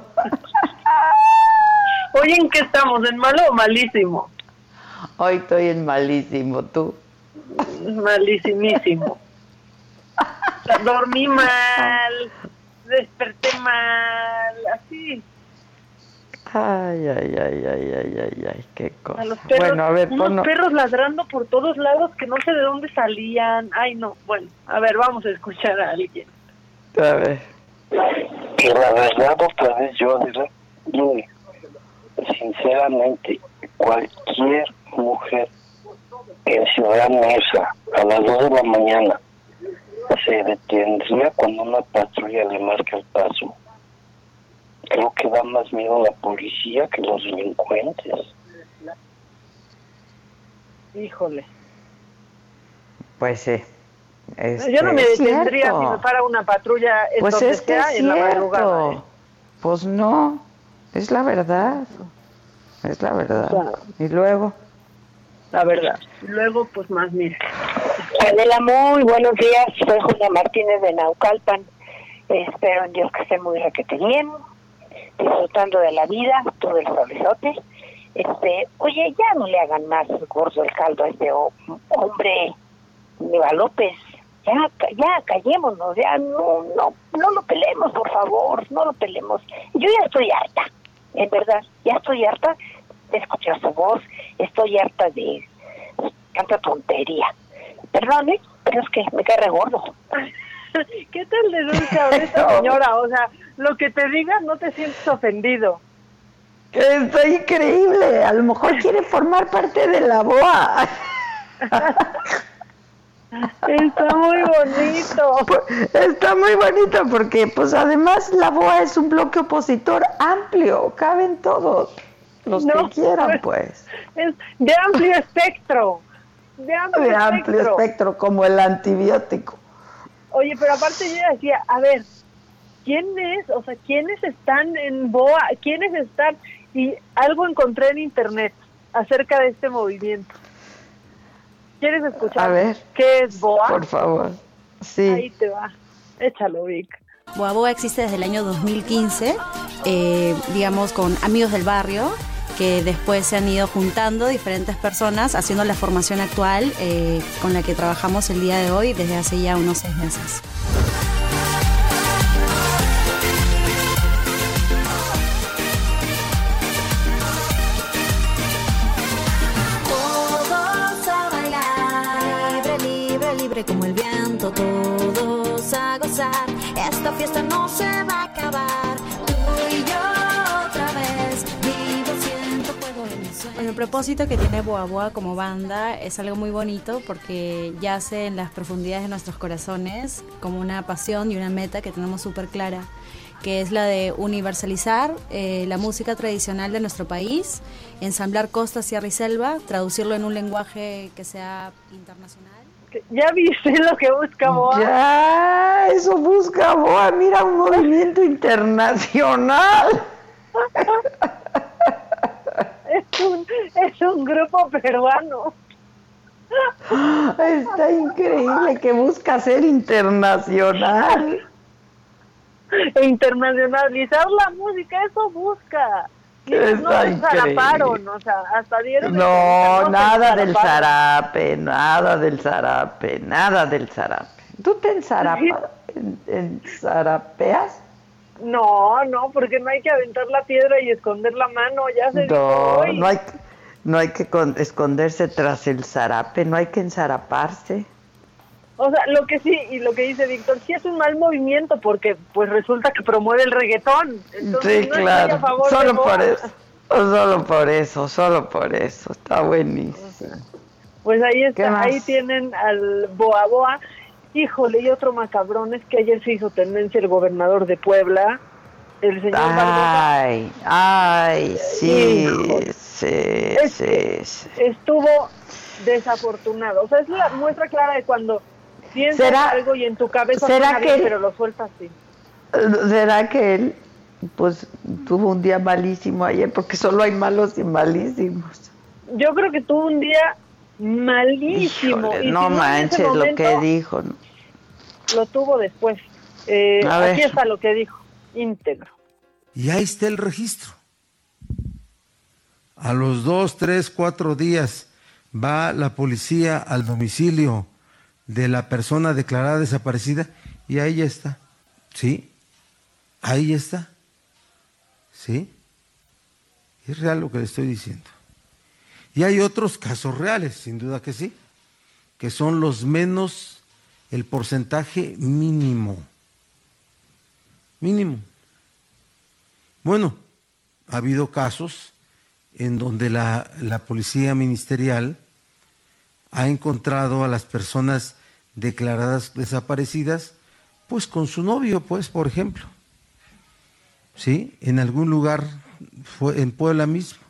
S11: Hoy en qué estamos, en malo o malísimo?
S3: Hoy estoy en malísimo, tú.
S11: Malísimísimo. Dormí mal, desperté mal, así.
S3: Ay, ay, ay, ay, ay, ay, ay, qué cosa.
S11: bueno, a ver, unos perros ladrando por todos lados que no sé de dónde salían. Ay, no, bueno, a ver, vamos a escuchar a alguien.
S3: A ver.
S18: Y la verdad, otra vez yo, sinceramente, cualquier mujer en Ciudad Mesa a las 2 de la mañana se detendría cuando una patrulla le marca el paso. Creo que da más miedo la policía que los delincuentes.
S11: Híjole.
S3: Pues sí.
S11: Yo no me detendría si me para una patrulla en pues donde es sea en la madrugada. ¿eh?
S3: Pues no, es la verdad. Es la verdad. Y luego.
S11: La verdad. Luego, pues más, mira.
S20: Adela, muy buenos días. Soy Julia Martínez de Naucalpan. Espero en Dios que esté muy requete bien, disfrutando de la vida, todo el solezote. Este, oye, ya no le hagan más gordo el caldo a este hombre, Neva López. Ya, ya callémonos, ya no, no, no lo pelemos, por favor, no lo pelemos. Yo ya estoy harta en verdad, ya estoy harta de escuchar su voz, estoy harta de tanta tontería. Perdone, pero es que me cae regordo. [LAUGHS]
S11: ¿Qué tal de dulce esta señora? O sea, lo que te diga no te sientes ofendido.
S3: Está increíble. A lo mejor quiere formar parte de la BOA. [LAUGHS]
S11: Está muy bonito.
S3: Está muy bonito porque, pues, además la BOA es un bloque opositor amplio, caben todos los que quieran, pues.
S11: Es de amplio espectro. De amplio,
S3: espectro. como el antibiótico.
S11: Oye, pero aparte yo decía, a ver, ¿quiénes, o sea, quiénes están en BOA? ¿Quiénes están? Y algo encontré en internet acerca de este movimiento. ¿Quieres escuchar?
S3: A ver.
S11: ¿Qué es Boa?
S3: Por favor. Sí.
S11: Ahí te va. Échalo, Vic.
S21: Boa Boa existe desde el año 2015, eh, digamos, con amigos del barrio que después se han ido juntando diferentes personas haciendo la formación actual eh, con la que trabajamos el día de hoy desde hace ya unos seis meses. como el viento, todos a gozar. Esta fiesta no se va Bueno, el propósito que tiene Boa Boa como banda es algo muy bonito porque yace en las profundidades de nuestros corazones como una pasión y una meta que tenemos súper clara que es la de universalizar eh, la música tradicional de nuestro país, ensamblar costa, sierra y selva, traducirlo en un lenguaje que sea internacional
S11: ¿Ya viste lo que busca Boa?
S3: Ya, eso busca Boa. Mira, un movimiento internacional. [LAUGHS]
S11: es, un, es un grupo peruano. [GASPS]
S3: Está increíble que busca ser internacional.
S11: Internacionalizar la música, eso busca no o sea, hasta dieron
S3: No, nada del zarape, nada del zarape, nada del zarape. ¿Tú te ensarapas, en?
S11: No, no, porque no hay que aventar la piedra y esconder la mano, ya se
S3: No, no hay, no hay que esconderse tras el zarape, no hay que ensaraparse.
S11: O sea, lo que sí, y lo que dice Víctor, sí es un mal movimiento porque pues resulta que promueve el reggaetón.
S3: sí, claro. solo por eso. Solo por eso, solo por eso. Está buenísimo.
S11: Pues ahí está, ahí tienen al Boa Boa. Híjole, y otro macabrón es que ayer se hizo tendencia el gobernador de Puebla, el señor
S3: Ay, ay, sí, sí, sí,
S11: Estuvo desafortunado. O sea, es la muestra clara de cuando piensas algo y en tu cabeza
S3: ¿será que
S11: pero lo sueltas así.
S3: ¿Será que él pues tuvo un día malísimo ayer, porque solo hay malos y malísimos.
S11: Yo creo que tuvo un día malísimo.
S3: no manches lo que dijo.
S11: Lo tuvo después. Eh, aquí está lo que dijo, íntegro.
S22: Y ahí está el registro. A los dos, tres, cuatro días va la policía al domicilio de la persona declarada desaparecida y ahí ya está. ¿Sí? Ahí está. ¿Sí? Es real lo que le estoy diciendo. Y hay otros casos reales, sin duda que sí, que son los menos, el porcentaje mínimo. Mínimo. Bueno, ha habido casos en donde la, la policía ministerial ha encontrado a las personas declaradas desaparecidas, pues con su novio, pues, por ejemplo. ¿Sí? En algún lugar, fue en Puebla mismo.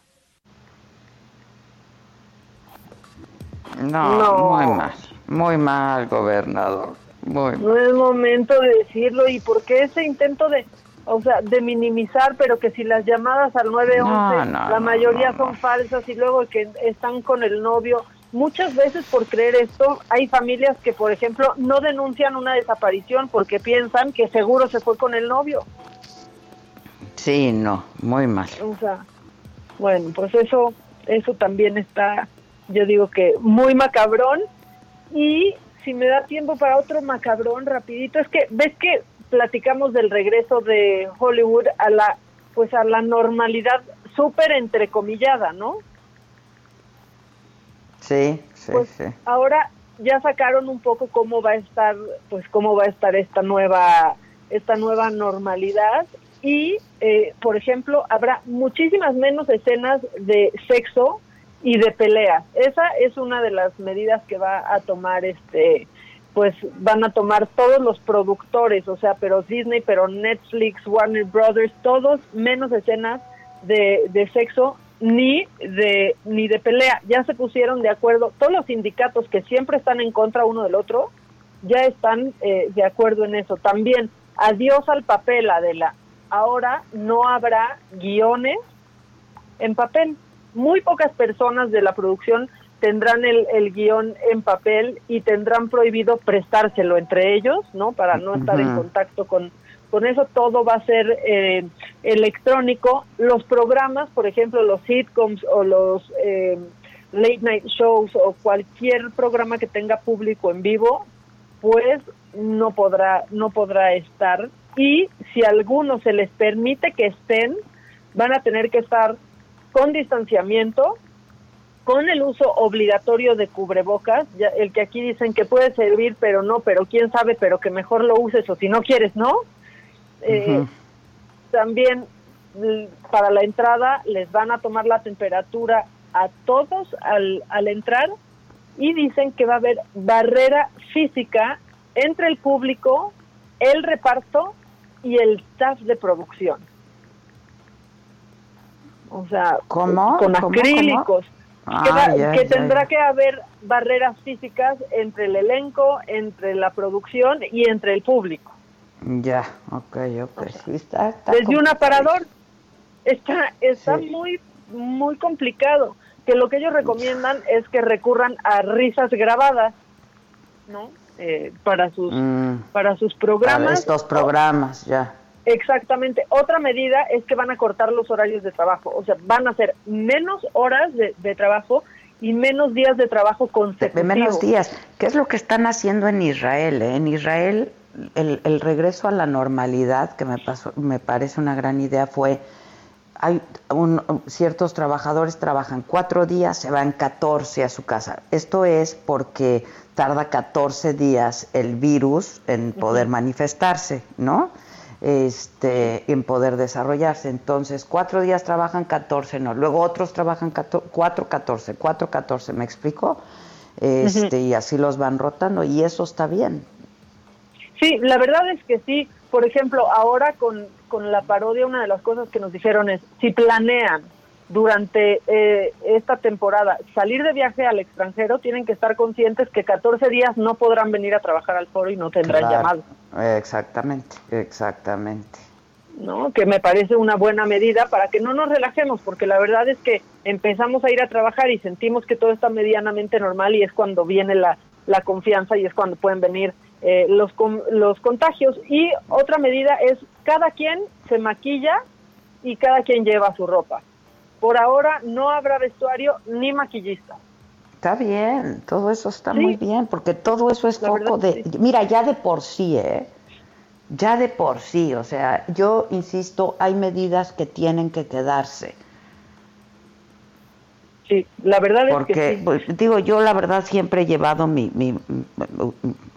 S3: No, muy mal, muy mal, gobernador. Muy
S11: No es momento de decirlo. ¿Y por qué ese intento de, o sea, de minimizar, pero que si las llamadas al 911, la mayoría son falsas y luego que están con el novio? Muchas veces por creer esto, hay familias que, por ejemplo, no denuncian una desaparición porque piensan que seguro se fue con el novio.
S3: Sí, no, muy mal.
S11: O sea, bueno, pues eso, eso también está yo digo que muy macabrón y si me da tiempo para otro macabrón rapidito es que ves que platicamos del regreso de Hollywood a la pues a la normalidad súper entrecomillada, ¿no?
S3: Sí, sí,
S11: pues
S3: sí.
S11: Ahora ya sacaron un poco cómo va a estar, pues cómo va a estar esta nueva, esta nueva normalidad y, eh, por ejemplo, habrá muchísimas menos escenas de sexo y de pelea. Esa es una de las medidas que va a tomar este pues van a tomar todos los productores, o sea, pero Disney, pero Netflix, Warner Brothers, todos menos escenas de, de sexo ni de ni de pelea. Ya se pusieron de acuerdo, todos los sindicatos que siempre están en contra uno del otro, ya están eh, de acuerdo en eso. También, adiós al papel, Adela. Ahora no habrá guiones en papel muy pocas personas de la producción tendrán el, el guion en papel y tendrán prohibido prestárselo entre ellos, ¿no? Para no estar en contacto con, con eso. Todo va a ser eh, electrónico. Los programas, por ejemplo, los sitcoms o los eh, late night shows o cualquier programa que tenga público en vivo, pues no podrá, no podrá estar. Y si a algunos se les permite que estén, van a tener que estar con distanciamiento, con el uso obligatorio de cubrebocas, ya, el que aquí dicen que puede servir, pero no, pero quién sabe, pero que mejor lo uses o si no quieres, ¿no? Eh, también para la entrada les van a tomar la temperatura a todos al, al entrar y dicen que va a haber barrera física entre el público, el reparto y el staff de producción o sea, con acrílicos. que, tendrá que haber barreras físicas entre el elenco, entre la producción y entre el público.
S3: Ya, ok, ok.
S11: desde un aparador. Está, está muy, muy complicado. Que lo que ellos recomiendan es que recurran a risas grabadas, ¿no? Eh, para sus mm. para sus programas. Para
S3: estos programas, ya.
S11: Exactamente. Otra medida es que van a cortar los horarios de trabajo, o sea, van a hacer menos horas de, trabajo y menos días de trabajo consecutivos.
S3: menos días. ¿Qué es lo que están haciendo en Israel? Eh? En Israel el, regreso a la normalidad, que me, pasó, me parece una gran idea, fue hay ciertos trabajadores trabajan cuatro días, se van 14 a su casa. Esto es porque tarda 14 días el virus en poder manifestarse, ¿no? Este, en poder desarrollarse. Entonces, cuatro días trabajan, 14 no. Luego otros trabajan cuatro, 14, cuatro, 14, ¿me explico? Este, Y así los van rotando y eso está bien.
S11: Sí, la verdad es que sí. Por ejemplo, ahora con, con la parodia, una de las cosas que nos dijeron es, si planean durante eh, esta temporada salir de viaje al extranjero, tienen que estar conscientes que 14 días no podrán venir a trabajar al foro y no tendrán llamado.
S3: Exactamente, exactamente.
S11: ¿no? Que me parece una buena medida para que no nos relajemos, porque la verdad es que empezamos a ir a trabajar y sentimos que todo está medianamente normal y es cuando viene la, la confianza y es cuando pueden venir eh, los, los contagios. Y otra medida es cada quien se maquilla y cada quien lleva su ropa. Por ahora no habrá vestuario ni maquillista.
S3: Está bien, todo eso está muy bien, porque todo eso es foco de... Mira, ya de por sí, ¿eh? Ya de por sí, o sea, yo insisto, hay medidas que tienen que quedarse.
S11: Sí, la verdad es
S3: porque,
S11: que
S3: pues, digo, yo la verdad siempre he llevado mi, mi,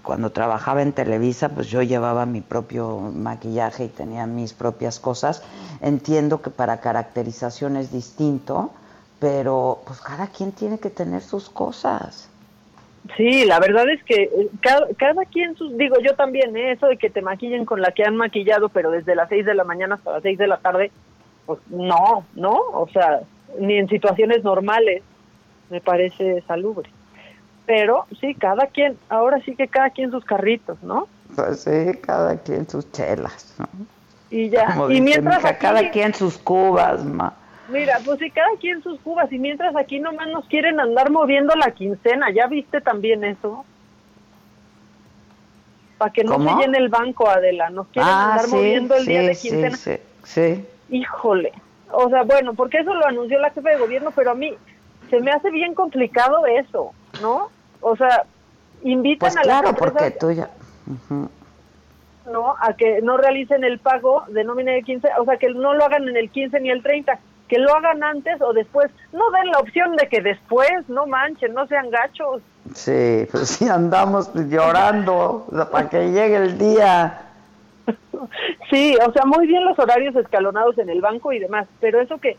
S3: cuando trabajaba en Televisa, pues yo llevaba mi propio maquillaje y tenía mis propias cosas. Entiendo que para caracterización es distinto, pero pues cada quien tiene que tener sus cosas.
S11: Sí, la verdad es que eh, cada, cada quien sus, digo yo también, ¿eh? eso de que te maquillen con la que han maquillado, pero desde las 6 de la mañana hasta las 6 de la tarde, pues no, ¿no? O sea, ni en situaciones normales me parece salubre. Pero sí, cada quien, ahora sí que cada quien sus carritos, ¿no?
S3: Pues sí, cada quien sus chelas, ¿no?
S11: Y ya, y mientras
S3: cada quien sus cubas, ma.
S11: Mira, pues sí, cada quien sus cubas y mientras aquí nomás nos quieren andar moviendo la quincena, ¿ya viste también eso? Para que no se llene el banco, Adela, nos quieren
S3: Ah,
S11: andar
S3: sí,
S11: moviendo el día
S3: sí,
S11: de
S3: sí,
S11: quincena.
S3: Sí, sí.
S11: Híjole, o sea, bueno, porque eso lo anunció la jefa de gobierno, pero a mí se me hace bien complicado eso, ¿no? O sea, invitan
S3: Pues
S11: a las
S3: claro, porque
S11: empresas,
S3: tú ya... Ujú.
S11: ¿no? A que no realicen el pago de nómina de 15, o sea, que no lo hagan en el 15 ni el 30, que lo hagan antes o después. No den la opción de que después, no manchen, no sean gachos.
S3: Sí, pues sí andamos llorando para que llegue el día. [LAUGHS]
S11: Sí, o sea, muy bien los horarios escalonados en el banco y demás, pero eso que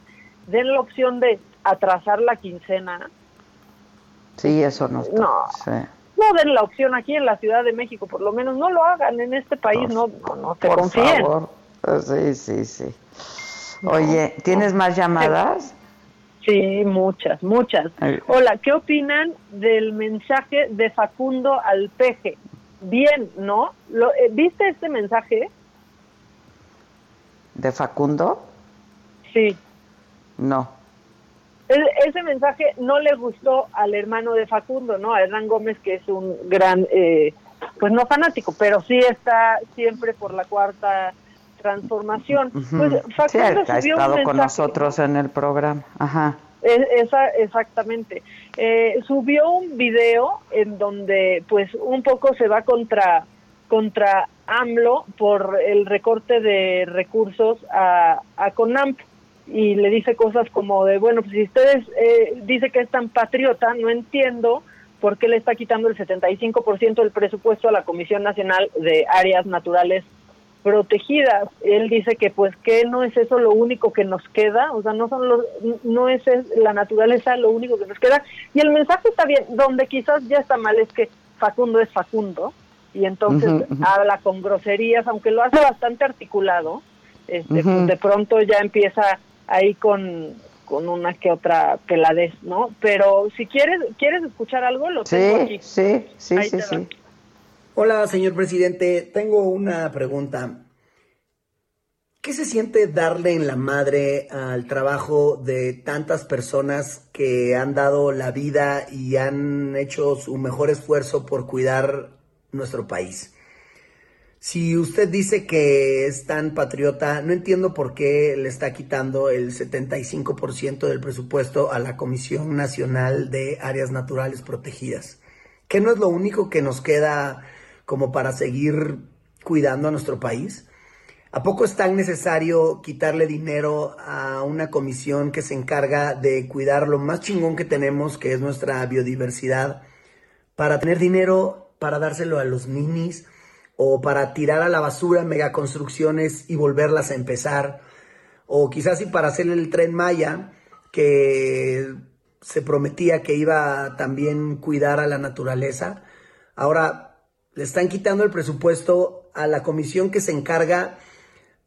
S11: den la opción de atrasar la quincena,
S3: Sí, eso no está.
S11: No.
S3: sí.
S11: no den la opción aquí en la Ciudad de México, por lo menos no lo hagan en este país, no, no, no te
S3: Por
S11: confíen.
S3: favor. Sí, sí, sí. Oye, ¿tienes más llamadas?
S11: Sí, muchas, muchas. Hola, ¿qué opinan del mensaje de Facundo al peje? Bien, ¿no? Lo, eh, ¿Viste este mensaje?
S3: ¿De Facundo?
S11: Sí.
S3: No.
S11: Ese mensaje no le gustó al hermano de Facundo, ¿no? A Hernán Gómez, que es un gran, eh, pues no fanático, pero sí está siempre por la cuarta transformación. Pues
S3: Sí,
S11: Facundo
S3: ha
S11: un
S3: estado con nosotros en el programa. Ajá.
S11: Es- esa, exactamente. Eh, subió un video en donde, pues, un poco se va contra contra AMLO por el recorte de recursos a, CONAMP y le dice cosas como de, bueno, pues si ustedes eh, dice que es tan patriota, no entiendo por qué le está quitando el 75% del presupuesto a la Comisión Nacional de Áreas Naturales protegidas. Él dice que pues que no es eso lo único que nos queda, o sea, no son los no es la naturaleza lo único que nos queda y el mensaje está bien, donde quizás ya está mal es que Facundo es Facundo y entonces habla con groserías, aunque lo hace bastante articulado, este, pues, de pronto ya empieza ahí con con una que otra peladez, ¿no? Pero si quieres quieres escuchar algo, lo tengo
S3: Sí,
S11: aquí.
S3: sí, sí,
S11: Ahí
S3: sí, sí.
S23: Hola, señor presidente. Tengo una pregunta. ¿Qué se siente darle en la madre al trabajo de tantas personas que han dado la vida y han hecho su mejor esfuerzo por cuidar nuestro país? Si usted dice que es tan patriota, no entiendo por qué le está quitando el 75% del presupuesto a la Comisión Nacional de Áreas Naturales Protegidas. ¿Que no es lo único que nos queda como para seguir cuidando a nuestro país? ¿A poco es tan necesario quitarle dinero a una comisión que se encarga de cuidar lo más chingón que tenemos, que es nuestra biodiversidad, para tener dinero para dárselo a los ninis o para tirar a la basura megaconstrucciones y volverlas a empezar? O quizás y para hacer el tren Maya, que se prometía que iba también cuidar a la naturaleza. Ahora le están quitando el presupuesto a la comisión que se encarga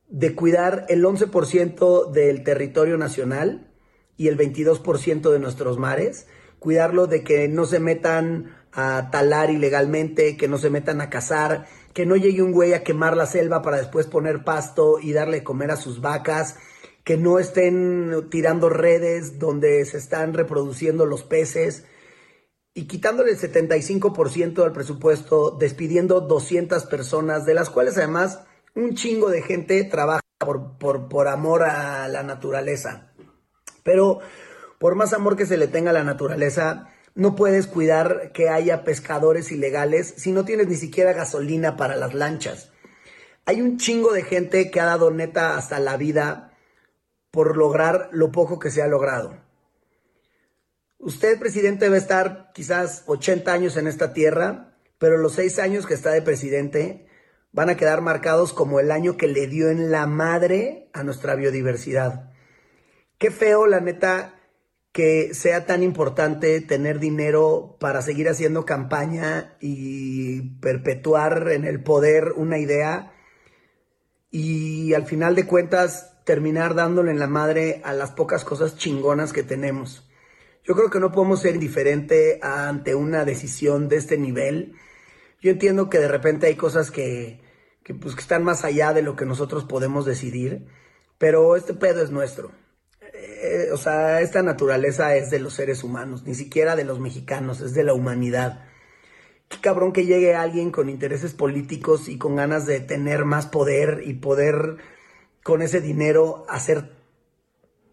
S23: de cuidar el 11% del territorio nacional y el 22% de nuestros mares, cuidarlo de que no se metan a talar ilegalmente, que no se metan a cazar, que no llegue un güey a quemar la selva para después poner pasto y darle comer a sus vacas, que no estén tirando redes donde se están reproduciendo los peces y quitándole el 75% del presupuesto, despidiendo 200 personas, de las cuales además un chingo de gente trabaja por, por, por amor a la naturaleza. Pero por más amor que se le tenga a la naturaleza, no puedes cuidar que haya pescadores ilegales si no tienes ni siquiera gasolina para las lanchas. Hay un chingo de gente que ha dado neta hasta la vida por lograr lo poco que se ha logrado. Usted, presidente, debe estar quizás 80 años en esta tierra, pero los seis años que está de presidente van a quedar marcados como el año que le dio en la madre a nuestra biodiversidad. Qué feo, la neta, que sea tan importante tener dinero para seguir haciendo campaña y perpetuar en el poder una idea y al final de cuentas terminar dándole en la madre a las pocas cosas chingonas que tenemos. Yo creo que no podemos ser indiferente ante una decisión de este nivel. Yo entiendo que de repente hay cosas que, que, pues, que están más allá de lo que nosotros podemos decidir, pero este pedo es nuestro. Eh, o sea, esta naturaleza es de los seres humanos, ni siquiera de los mexicanos, es de la humanidad. Qué cabrón que llegue alguien con intereses políticos y con ganas de tener más poder y poder con ese dinero hacer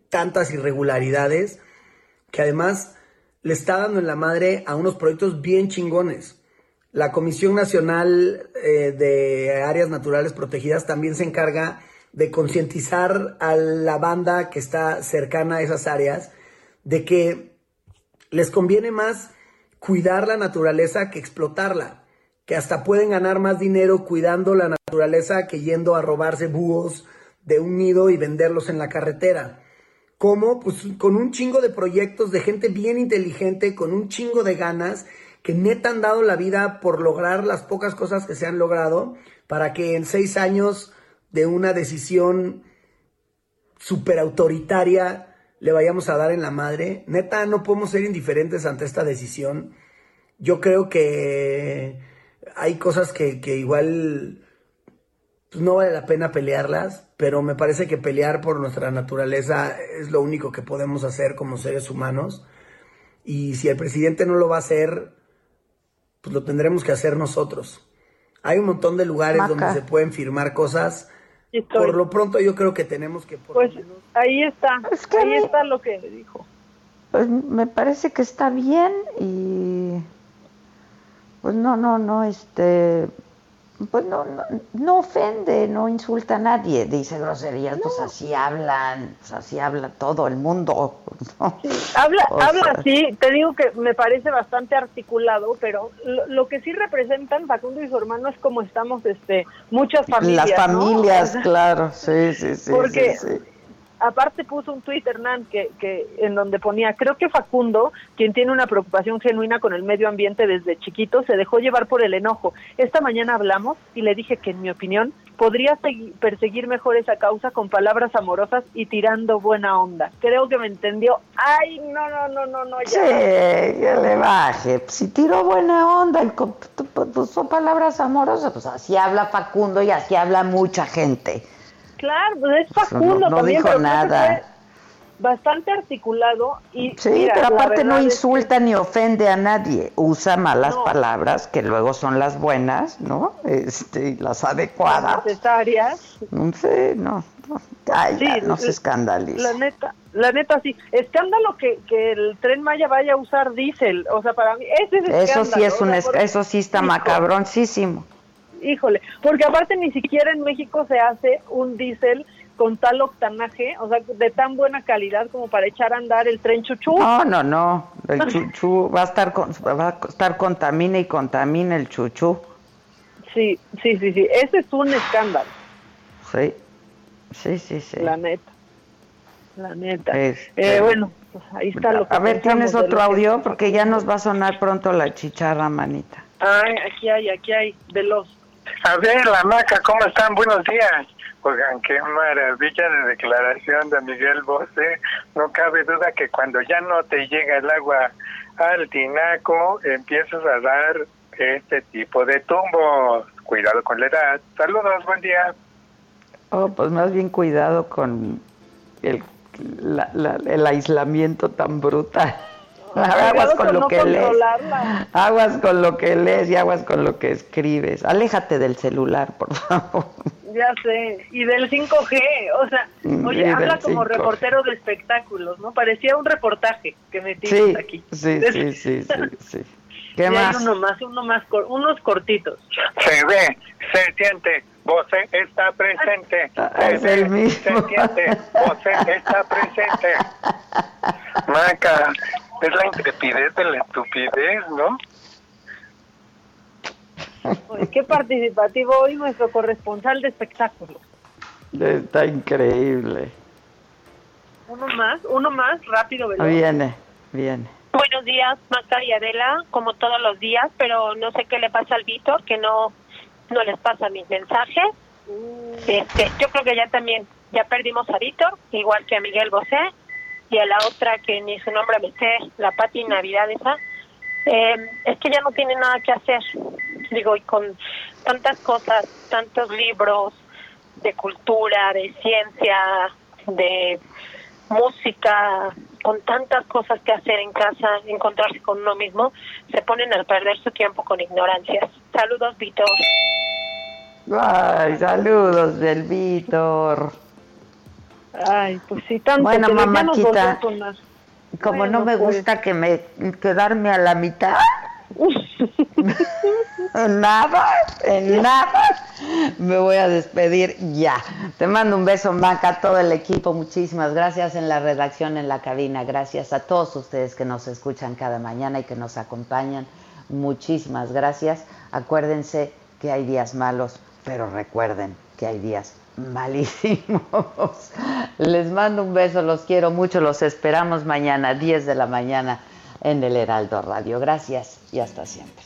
S23: tantas irregularidades que además le está dando en la madre a unos proyectos bien chingones. La Comisión Nacional eh, de Áreas Naturales Protegidas también se encarga de concientizar a la banda que está cercana a esas áreas de que les conviene más cuidar la naturaleza que explotarla, que hasta pueden ganar más dinero cuidando la naturaleza que yendo a robarse búhos de un nido y venderlos en la carretera. ¿Cómo? Pues con un chingo de proyectos de gente bien inteligente, con un chingo de ganas, que neta han dado la vida por lograr las pocas cosas que se han logrado, para que en seis años de una decisión super autoritaria le vayamos a dar en la madre. Neta, no podemos ser indiferentes ante esta decisión. Yo creo que hay cosas que, que igual pues, no vale la pena pelearlas, pero me parece que pelear por nuestra naturaleza es lo único que podemos hacer como seres humanos. Y si el presidente no lo va a hacer, pues lo tendremos que hacer nosotros. Hay un montón de lugares donde se pueden firmar cosas. Por lo pronto yo creo que tenemos que...
S11: pues ahí está, ahí está lo que dijo.
S3: Pues me parece que está bien y pues no, no, no, este, pues no, no, ofende, no insulta a nadie, dice groserías, pues así hablan, pues así habla todo el mundo. [LAUGHS]
S11: habla, habla así, te digo que me parece bastante articulado, pero lo, que sí representan Facundo y su hermano es como estamos este muchas familias.
S3: Las familias, claro, sí, sí, sí.
S11: Porque
S3: sí, sí
S11: aparte puso un tuit Hernán que, que en donde ponía creo que Facundo quien tiene una preocupación genuina con el medio ambiente desde chiquito se dejó llevar por el enojo. Esta mañana hablamos y le dije que en mi opinión podría perseguir mejor esa causa con palabras amorosas y tirando buena onda creo que me entendió. Ay no no no no no
S3: sí, ya le baje. Si tiró buena onda pues, son palabras amorosas pues así habla Facundo y así habla mucha gente
S11: Claro, pues es Facundo
S3: no,
S11: también.
S3: dijo nada.
S11: Bastante articulado y.
S3: Sí, pero aparte no insulta ni ofende a nadie. Usa malas palabras que luego son las buenas, ¿no? Este, las adecuadas.
S11: necesarias.
S3: No sé, no. no. Ay, no se escandaliza.
S11: La neta, la neta sí. Escándalo que, que el tren Maya vaya a usar diésel. O sea, para mí, ese es
S3: Eso sí es un, eso sí está macabroncísimo
S11: híjole, porque aparte ni siquiera en México se hace un diésel con tal octanaje, o sea, de tan buena calidad como para echar a andar el tren chuchú.
S3: No, no, no, el chuchú va a estar va a estar contamina y contamina el chuchú.
S11: Sí, sí, sí, sí, ese es un escándalo.
S3: Sí, sí, sí, sí.
S11: La neta, la neta. eh, bueno, pues ahí está lo que
S3: A ver, ¿tienes otro audio? Porque ya nos va a sonar pronto la chicharra, manita.
S11: Ay, aquí hay, aquí hay, de
S24: a ver, la maca, ¿cómo están? Buenos días. Oigan, qué maravilla de declaración de Miguel Bosé. No cabe duda que cuando ya no te llega el agua al tinaco, empiezas a dar este tipo de tumbos. cuidado con la edad. Saludos, buen día.
S3: Oh, pues más bien cuidado con el aislamiento tan brutal. [LAUGHS] Aguas con, lo que lees. Aguas con lo que lees y aguas con lo que escribes. Aléjate del celular, por favor.
S11: Ya sé. Y del 5G. O sea, oye, habla como reportero de espectáculos, ¿no? Parecía un reportaje que metimos
S3: sí,
S11: aquí. [LAUGHS]
S3: Sí, sí, sí, sí, sí.
S11: ¿Qué más? Hay uno más, uno más, unos cortitos.
S24: Se ve, se siente, vos está presente.
S3: Ah, es el mismo.
S24: Se siente, vos está presente. [LAUGHS] Maca, es la intrepidez de la estupidez, ¿no?
S11: qué participativo hoy nuestro corresponsal de espectáculos.
S3: Está increíble.
S11: Uno más, uno más, rápido,
S3: ¿verdad? Viene, viene.
S20: Buenos días, Maca y Adela, como todos los días, pero no sé qué le pasa al Víctor, que no, no les pasa mis mensajes. Mm. Este, yo creo que ya también, ya perdimos a Víctor, igual que a Miguel Bosé, y a la otra que ni su nombre me sé, la Pati Navidad esa, eh, es que ya no tiene nada que hacer. Digo, y con tantas cosas, tantos libros de cultura, de ciencia, de música, con tantas cosas que hacer en casa, encontrarse con uno mismo, se ponen a perder su tiempo con ignorancias. Saludos, Víctor.
S3: Ay, saludos del Víctor.
S11: Ay, pues sí, tanto
S3: bueno, mamáquita, como no me pues. gusta que me quedarme a la mitad. [LAUGHS] nada, en nada. Me voy a despedir ya. Te mando un beso, Maca, todo el equipo. Muchísimas gracias en la redacción, en la cabina. Gracias a todos ustedes que nos escuchan cada mañana y que nos acompañan. Muchísimas gracias. Acuérdense que hay días malos, pero recuerden que hay días malísimos. [LAUGHS] Les mando un beso, los quiero mucho, los esperamos mañana, 10 de la mañana en el Heraldo Radio. Gracias y hasta siempre.